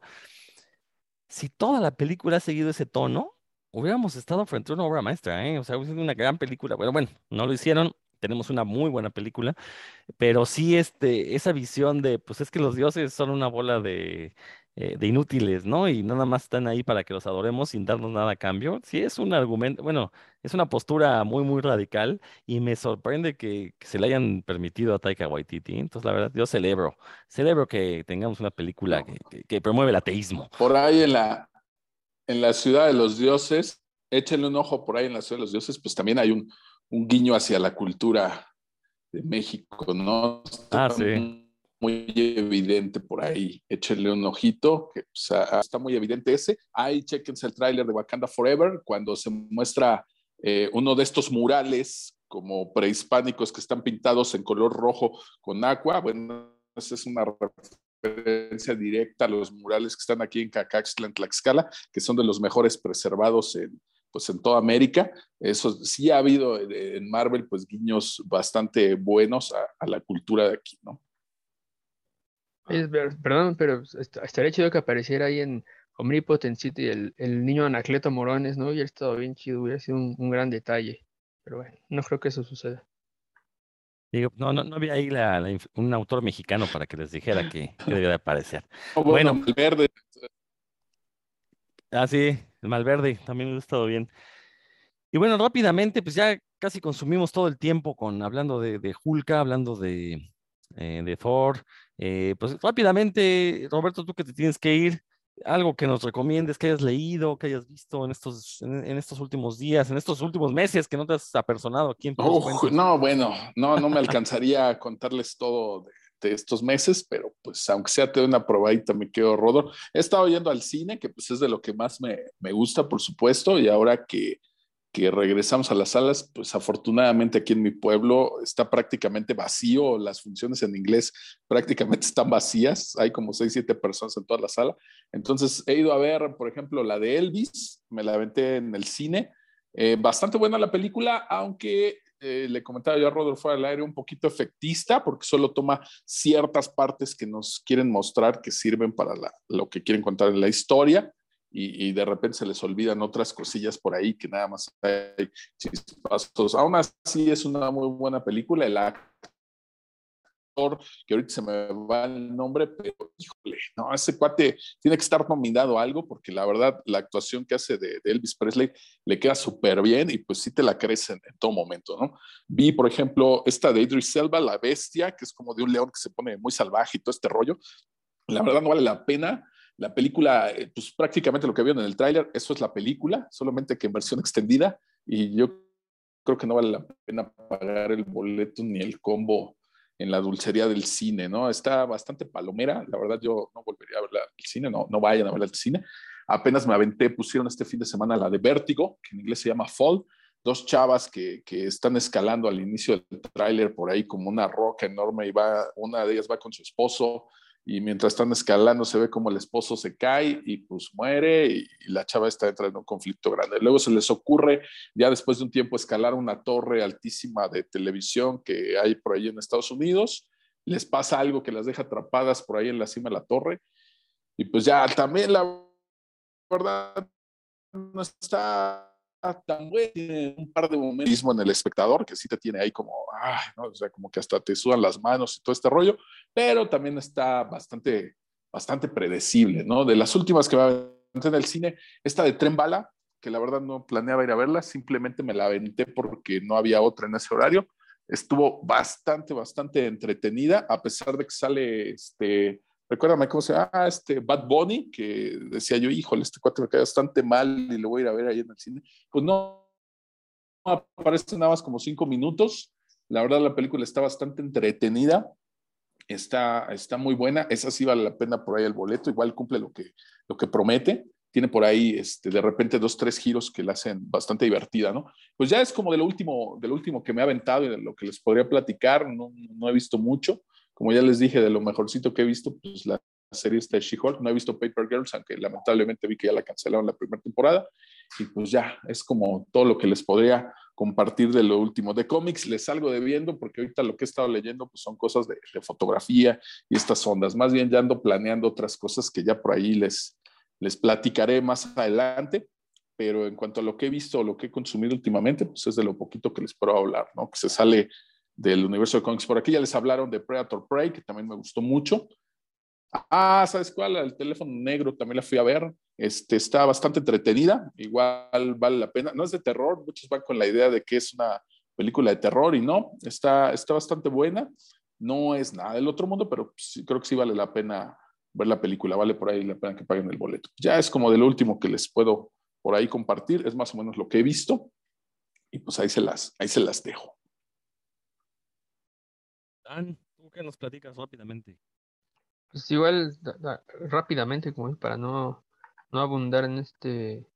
si toda la película ha seguido ese tono, hubiéramos estado frente a una obra maestra, ¿eh? O sea, hubiera sido una gran película. Bueno, bueno, no lo hicieron, tenemos una muy buena película, pero sí este, esa visión de, pues es que los dioses son una bola de, eh, de inútiles, ¿no? Y nada más están ahí para que los adoremos sin darnos nada a cambio. Sí es un argumento, bueno, es una postura muy, muy radical y me sorprende que, que se le hayan permitido a Taika Waititi. Entonces, la verdad, yo celebro, celebro que tengamos una película que, que, promueve el ateísmo. Por ahí en la, en la ciudad de los dioses, échenle un ojo por ahí en la ciudad de los dioses, pues también hay un, un guiño hacia la cultura de México, ¿no? Ah, sí muy evidente por ahí. Échenle un ojito, que está muy evidente ese. Ahí chequense el tráiler de Wakanda Forever, cuando se muestra eh, uno de estos murales como prehispánicos que están pintados en color rojo con agua. Bueno, esa es una referencia directa a los murales que están aquí en Cacaxtla, en Tlaxcala, que son de los mejores preservados en, pues en toda América. Eso sí ha habido en Marvel, pues guiños bastante buenos a, la cultura de aquí, ¿no? perdón, pero estaría chido que apareciera ahí en Omnipotent City el, niño Anacleto Morones, ¿no? Hubiera estado bien chido, hubiera sido un, gran detalle. Pero bueno, no creo que eso suceda. Digo, no, no, no había ahí un autor mexicano para que les dijera que, debía de aparecer. bueno, el verde. Ah, sí, el Malverde, también ha estado bien. Y bueno, rápidamente, pues ya casi consumimos todo el tiempo con hablando de, de Hulka, hablando de, eh, de Thor. Eh, pues rápidamente, Roberto, tú que te tienes que ir, algo que nos recomiendes, que hayas leído, que hayas visto en estos, en, estos últimos días, en estos últimos meses, que no te has apersonado aquí en No, bueno, no, no me alcanzaría a contarles todo de, de estos meses, pero pues aunque sea te doy una probadita, me quedo rodor. He estado yendo al cine, que pues es de lo que más me, me gusta, por supuesto, y ahora que, que regresamos a las salas, pues afortunadamente aquí en mi pueblo está prácticamente vacío, las funciones en inglés prácticamente están vacías, hay como seis, siete personas en toda la sala. Entonces he ido a ver, por ejemplo, la de Elvis, me la aventé en el cine. Eh, bastante buena la película, aunque eh, le comentaba yo a Rodolfo al aire, un poquito efectista, porque solo toma ciertas partes que nos quieren mostrar que sirven para lo que quieren contar en la historia. Y, de repente se les olvidan otras cosillas por ahí que nada más hay chispazos. Aún así es una muy buena película. El que ahorita se me va el nombre, pero híjole, no, ese cuate tiene que estar nominado a algo porque la verdad la actuación que hace de, Elvis Presley le queda súper bien y pues sí te la crees en, todo momento, ¿no? Vi, por ejemplo, esta de Idris Elba, La Bestia, que es como de un león que se pone muy salvaje y todo este rollo. La verdad no vale la pena. La película, eh, pues prácticamente lo que vieron en el tráiler, eso es la película, solamente que en versión extendida y yo creo que no vale la pena pagar el boleto ni el combo en la dulcería del cine, ¿no? Está bastante palomera, la verdad yo no volvería a verla al cine, no, no vayan a verla al cine. Apenas me aventé, pusieron este fin de semana la de Vértigo, que en inglés se llama Fall, dos chavas que, que están escalando al inicio del tráiler por ahí como una roca enorme y va, una de ellas va con su esposo, y mientras están escalando se ve como el esposo se cae y pues muere y, la chava está entrando en un conflicto grande. Luego se les ocurre ya después de un tiempo escalar una torre altísima de televisión que hay por ahí en Estados Unidos. Les pasa algo que las deja atrapadas por ahí en la cima de la torre y pues ya también la verdad no está tan bueno, tiene un par de momentos en el espectador que sí te tiene ahí como, o sea, como que hasta te sudan las manos y todo este rollo, pero también está bastante, bastante predecible, ¿no? De las últimas que va a en el cine, esta de Tren Bala, que la verdad no planeaba ir a verla, simplemente me la aventé porque no había otra en ese horario. Estuvo bastante, bastante entretenida, a pesar de que sale este Recuérdame cómo se llama, ah, este Bad Bunny, que decía yo, híjole, este cuate me cae bastante mal y lo voy a ir a ver ahí en el cine. Pues no, aparece nada más como cinco minutos. La verdad, la película está bastante entretenida, está, está muy buena. Esa sí vale la pena por ahí el boleto, igual cumple lo que, lo que promete. Tiene por ahí este, de repente dos, tres giros que la hacen bastante divertida, ¿no? Pues ya es como de lo último, de lo último que me ha aventado y de lo que les podría platicar. No, no he visto mucho como ya les dije, de lo mejorcito que he visto, pues la serie está de She-Hulk. No he visto Paper Girls, aunque lamentablemente vi que ya la cancelaron la primera temporada. Y pues ya, es como todo lo que les podría compartir de lo último. De cómics les salgo debiendo porque ahorita lo que he estado leyendo pues son cosas de, fotografía y estas ondas. Más bien ya ando planeando otras cosas que ya por ahí les, les platicaré más adelante. Pero en cuanto a lo que he visto lo que he consumido últimamente, pues es de lo poquito que les puedo hablar, ¿no? Que se sale del universo de cómics. Por aquí ya les hablaron de Predator Prey, que también me gustó mucho. Ah, ¿sabes cuál? El teléfono negro también la fui a ver. Este, está bastante entretenida, igual vale la pena. No es de terror, muchos van con la idea de que es una película de terror y no, está, está bastante buena. No es nada del otro mundo, pero sí, creo que sí vale la pena ver la película, vale por ahí la pena que paguen el boleto. Ya es como de lo último que les puedo por ahí compartir, es más o menos lo que he visto y pues ahí se las, ahí se las dejo. Qué nos platicas rápidamente? Pues igual, da- da- rápidamente, como para no, no abundar en este,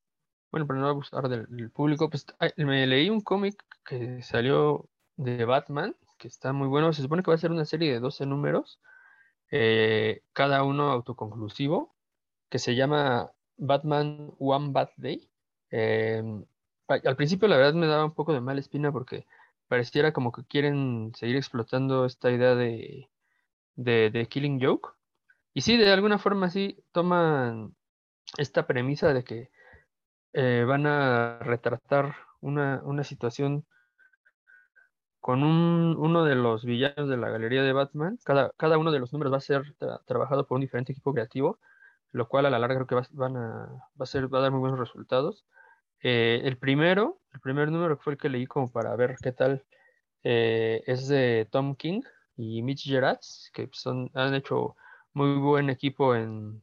bueno, para no abusar del, público, pues me leí un cómic que salió de Batman, que está muy bueno. Se supone que va a ser una serie de 12 números, eh, cada uno autoconclusivo, que se llama Batman One Bad Day. Em, al principio, la verdad, me daba un poco de mala espina porque pareciera como que quieren seguir explotando esta idea de, de, Killing Joke. Y sí, de alguna forma sí toman esta premisa de que eh, van a retratar una, una situación con un, uno de los villanos de la galería de Batman. Cada, cada uno de los números va a ser tra- trabajado por un diferente equipo creativo, lo cual a la larga creo que va, a, va a ser, va a dar muy buenos resultados. Eh, el primero, el primer número que fue el que leí como para ver qué tal, eh, es de Tom King y Mitch Gerads, que son, han hecho muy buen equipo en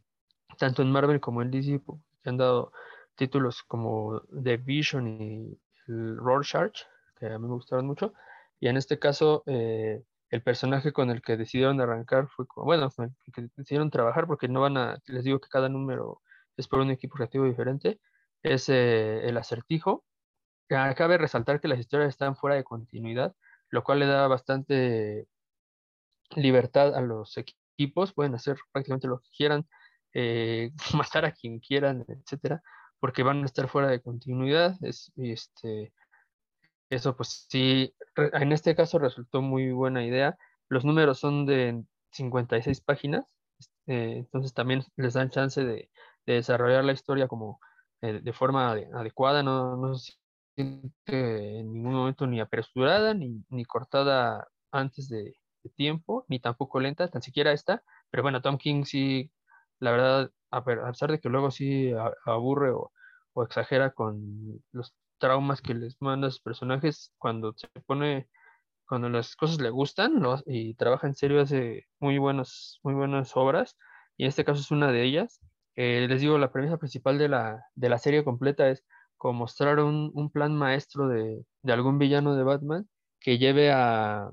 tanto en Marvel como en DC, que han dado títulos como The Vision y el Rorschach, que a mí me gustaron mucho. Y en este caso, eh, el personaje con el que decidieron arrancar fue, bueno, con el que decidieron trabajar, porque no van a, les digo que cada número es por un equipo creativo diferente, es eh, el acertijo. Ah, Cabe resaltar que las historias están fuera de continuidad, lo cual le da bastante libertad a los equipos, pueden hacer prácticamente lo que quieran, eh, matar a quien quieran, etcétera, porque van a estar fuera de continuidad. Es, este, eso pues sí, en este caso resultó muy buena idea. Los números son de 56 páginas, eh, entonces también les dan chance de, de desarrollar la historia como de forma ade- adecuada, no, no se siente en ningún momento ni apresurada ni, ni cortada antes de, tiempo, ni tampoco lenta, tan siquiera esta. Pero bueno, Tom King sí, la verdad, a pesar de que luego sí aburre o, o exagera con los traumas que les manda a sus personajes, cuando se pone, cuando las cosas le gustan y trabaja en serio, hace muy buenas, muy buenas obras, y en este caso es una de ellas. Eh, les digo, la premisa principal de la, de la serie completa es como mostrar un, un plan maestro de, de algún villano de Batman que lleve a,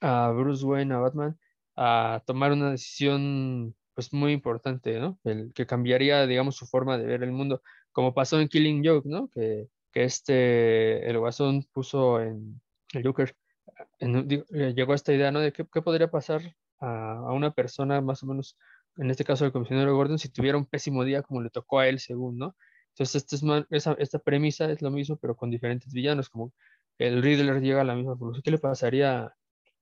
a Bruce Wayne, a Batman, a tomar una decisión pues muy importante, ¿no? El que cambiaría, digamos, su forma de ver el mundo, como pasó en Killing Joke, ¿no? Que, que este, el Guasón puso en el Joker, eh, llegó a esta idea, ¿no? De qué, qué podría pasar a, a una persona, más o menos, en este caso el comisionado Gordon, si tuviera un pésimo día como le tocó a él, según, ¿no? Entonces, esta, es esa- esta premisa es lo mismo, pero con diferentes villanos, como el Riddler llega a la misma conclusión. ¿Qué le pasaría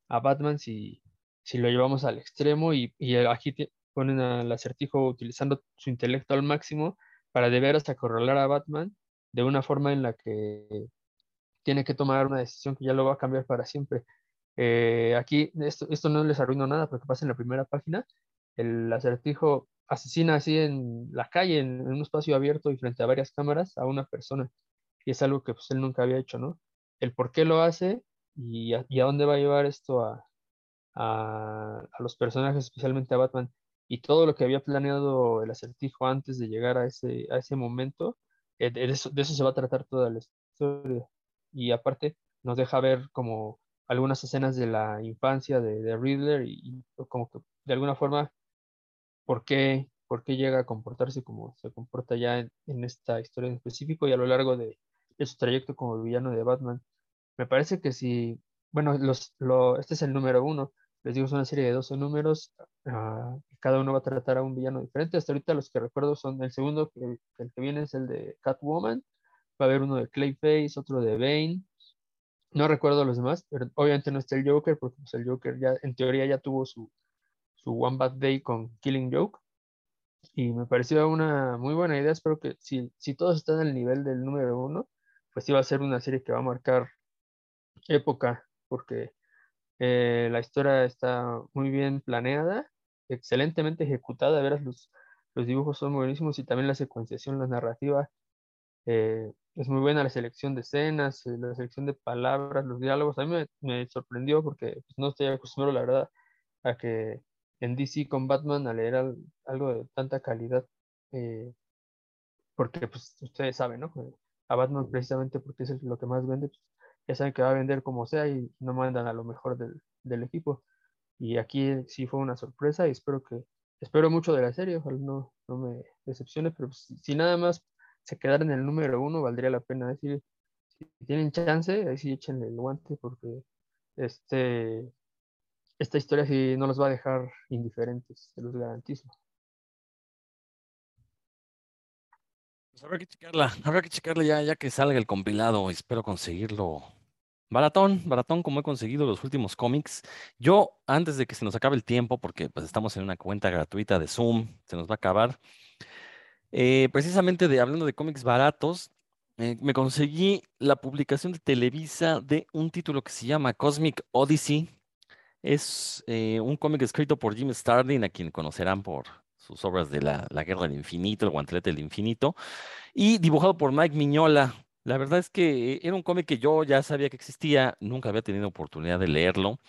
a Batman si, si lo llevamos al extremo y, y aquí ponen al acertijo utilizando su intelecto al máximo para de veras acorralar a Batman de una forma en la que tiene que tomar una decisión que ya lo va a cambiar para siempre. Eh, aquí esto, esto no les arruino nada porque pasa en la primera página. El acertijo asesina así en la calle, en, un espacio abierto y frente a varias cámaras a una persona. Y es algo que pues, él nunca había hecho, ¿no? El por qué lo hace y a, y a dónde va a llevar esto a, a, a los personajes, especialmente a Batman, y todo lo que había planeado el acertijo antes de llegar a ese, a ese momento, eh, de, eso, de eso se va a tratar toda la historia. Y aparte nos deja ver como algunas escenas de la infancia de, de Riddler y, y como que de alguna forma por qué, por qué llega a comportarse como se comporta ya en, esta historia en específico y a lo largo de, su trayecto como villano de Batman. Me parece que si, bueno, los, lo, este es el número uno, les digo, es una serie de 12 números, uh, cada uno va a tratar a un villano diferente. Hasta ahorita los que recuerdo son el segundo, que el que viene es el de Catwoman, va a haber uno de Clayface, otro de Bane, no recuerdo los demás, pero obviamente no está el Joker, porque pues, el Joker ya, en teoría, ya tuvo su, su One Bad Day con Killing Joke. Y me pareció una muy buena idea. Espero que si, si todos están al nivel del número uno, pues sí va a ser una serie que va a marcar época, porque eh, la historia está muy bien planeada, excelentemente ejecutada. Veras, los, los dibujos son buenísimos y también la secuenciación, la narrativa. Eh, es muy buena la selección de escenas, eh, la selección de palabras, los diálogos. A mí me, me sorprendió porque pues, no estoy acostumbrado, la verdad, a que en DC con Batman a leer al, algo de tanta calidad. Eh, porque pues ustedes saben, ¿no? A Batman precisamente porque es lo que más vende, pues, ya saben que va a vender como sea y no mandan a lo mejor del, del equipo. y aquí sí fue una sorpresa y espero que, espero mucho de la serie, ojalá no, no me decepcione, pero pues, si nada más se quedara en el número uno, valdría la pena decir, si tienen chance, ahí sí échenle el guante porque este, esta historia sí no los va a dejar indiferentes, se los garantizo. Pues habrá que checarla, habrá que checarla ya, ya que salga el compilado. Espero conseguirlo. Baratón, baratón, como he conseguido los últimos cómics. Yo, antes de que se nos acabe el tiempo, porque pues estamos en una cuenta gratuita de Zoom, se nos va a acabar. eh, precisamente de hablando de cómics baratos, eh, me conseguí la publicación de Televisa de un título que se llama Cosmic Odyssey. Es eh, un cómic escrito por Jim Starlin, a quien conocerán por sus obras de la, la Guerra del Infinito, El Guantelete del Infinito, y dibujado por Mike Miñola. La verdad es que era un cómic que yo ya sabía que existía, nunca había tenido oportunidad de leerlo.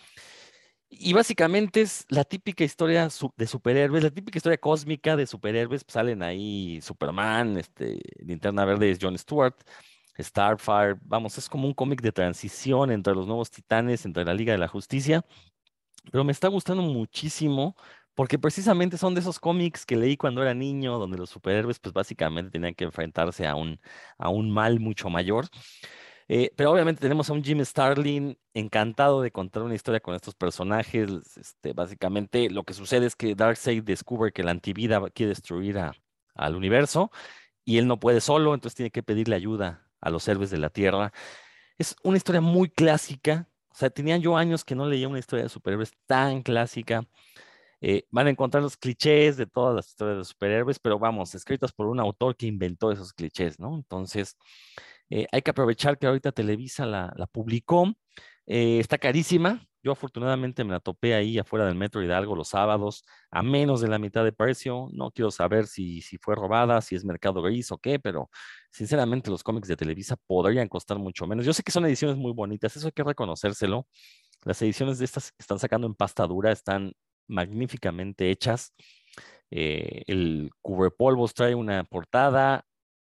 Y básicamente es la típica historia de superhéroes, la típica historia cósmica de superhéroes. salen ahí Superman, este, Linterna Verde es John Stewart, Starfire. Vamos, es como un cómic de transición entre los nuevos titanes, entre la Liga de la Justicia. Pero me está gustando muchísimo porque precisamente son de esos cómics que leí cuando era niño, donde los superhéroes pues básicamente tenían que enfrentarse a un, a un mal mucho mayor. Eh, pero obviamente tenemos a un Jim Starlin encantado de contar una historia con estos personajes. Este, básicamente lo que sucede es que Darkseid descubre que la antivida quiere destruir a- al universo y él no puede solo, entonces tiene que pedirle ayuda a los héroes de la Tierra. Es una historia muy clásica. O sea, tenía yo años que no leía una historia de superhéroes tan clásica. Eh, van a encontrar los clichés de todas las historias de superhéroes, pero vamos, escritas por un autor que inventó esos clichés, ¿no? Entonces, eh, hay que aprovechar que ahorita Televisa la, la publicó. Eh, está carísima. Yo afortunadamente me la topé ahí afuera del Metro Hidalgo los sábados a menos de la mitad de precio. No quiero saber si, si fue robada, si es mercado gris o qué, pero sinceramente los cómics de Televisa podrían costar mucho menos. Yo sé que son ediciones muy bonitas, eso hay que reconocérselo. Las ediciones de estas que están sacando en pasta dura están magníficamente hechas. Eh, el cubrepolvos trae una portada,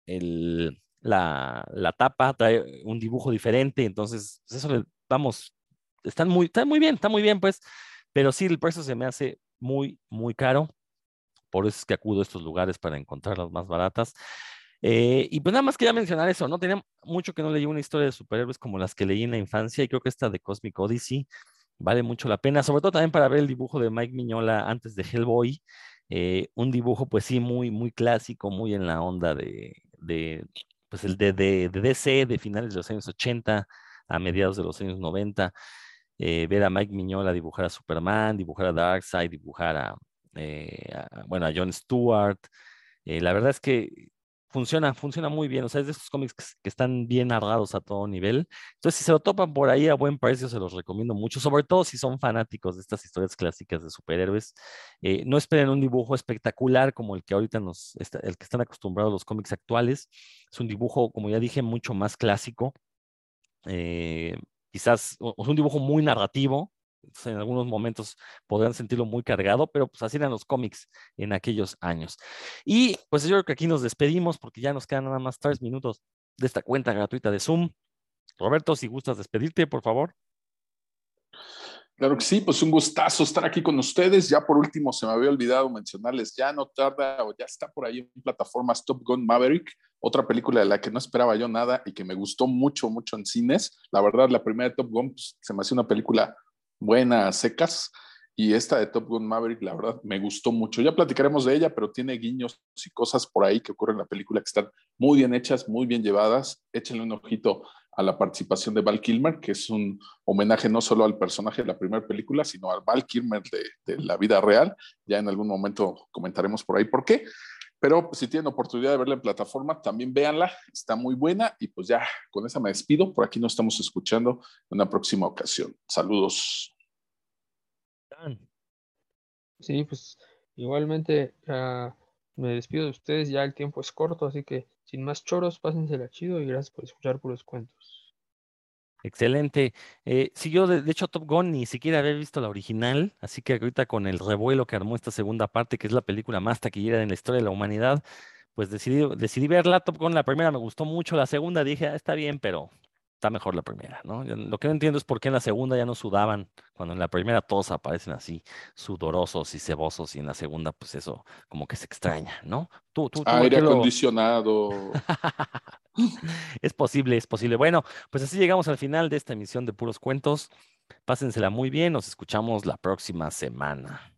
el, la, la tapa trae un dibujo diferente, entonces pues, eso le, vamos, están muy, está muy bien, está muy bien pues, pero sí el precio se me hace muy, muy caro, por eso es que acudo a estos lugares para encontrarlas más baratas. Eh, y pues nada más quería mencionar eso, ¿no? Tenía mucho que no leí una historia de superhéroes como las que leí en la infancia y creo que esta de Cosmic Odyssey vale mucho la pena, sobre todo también para ver el dibujo de Mike Miñola antes de Hellboy, eh, un dibujo pues sí muy, muy clásico, muy en la onda de, pues el de, de, DC de finales de los años 80 a mediados de los años 90, eh, ver a Mike Miñola dibujar a Superman, dibujar a Darkseid, dibujar a, eh, a bueno, a John Stewart, la verdad es que funciona, funciona muy bien. O sea, es de esos cómics que, están bien narrados a todo nivel. Entonces, si se lo topan por ahí a buen precio, se los recomiendo mucho, sobre todo si son fanáticos de estas historias clásicas de superhéroes. Eh, no esperen un dibujo espectacular como el que ahorita nos, el que están acostumbrados los cómics actuales. Es un dibujo, como ya dije, mucho más clásico. Eh, quizás es un dibujo muy narrativo, en algunos momentos podrán sentirlo muy cargado, pero pues así eran los cómics en aquellos años. Y pues yo creo que aquí nos despedimos porque ya nos quedan nada más tres minutos de esta cuenta gratuita de Zoom. Roberto, si gustas despedirte, por favor. Claro que sí, pues un gustazo estar aquí con ustedes. Ya por último, se me había olvidado mencionarles, ya no tarda o ya está por ahí en plataformas Top Gun Maverick, otra película de la que no esperaba yo nada y que me gustó mucho, mucho en cines. La verdad, la primera de Top Gun pues, se me hace una película buena, secas. Y esta de Top Gun Maverick, la verdad, me gustó mucho. Ya platicaremos de ella, pero tiene guiños y cosas por ahí que ocurren en la película que están muy bien hechas, muy bien llevadas. Échenle un ojito a la participación de Val Kilmer, que es un homenaje no solo al personaje de la primera película, sino al Val Kilmer de la vida real. Ya en algún momento comentaremos por ahí por qué. Pero pues, si tienen oportunidad de verla en plataforma, también véanla, está muy buena. Y pues ya con esa me despido. Por aquí nos estamos escuchando en una próxima ocasión. Saludos. Sí, pues igualmente me despido de ustedes, ya el tiempo es corto, así que sin más choros, pásensela chido y gracias por escuchar puros cuentos. Excelente. Eh, sí, yo de, de, hecho Top Gun ni siquiera había visto la original, así que ahorita con el revuelo que armó esta segunda parte, que es la película más taquillera en la historia de la humanidad, pues decidí, decidí verla. Top Gun, la primera me gustó mucho, la segunda dije, ah, está bien, pero está mejor la primera, ¿no? Lo que no entiendo es por qué en la segunda ya no sudaban, cuando en la primera todos aparecen así, sudorosos y cebosos, y en la segunda, pues eso como que se extraña, ¿no? Tú, tú, Aire acondicionado. es posible, es posible. Bueno, pues así llegamos al final de esta emisión de Puros Cuentos. Pásensela muy bien, nos escuchamos la próxima semana.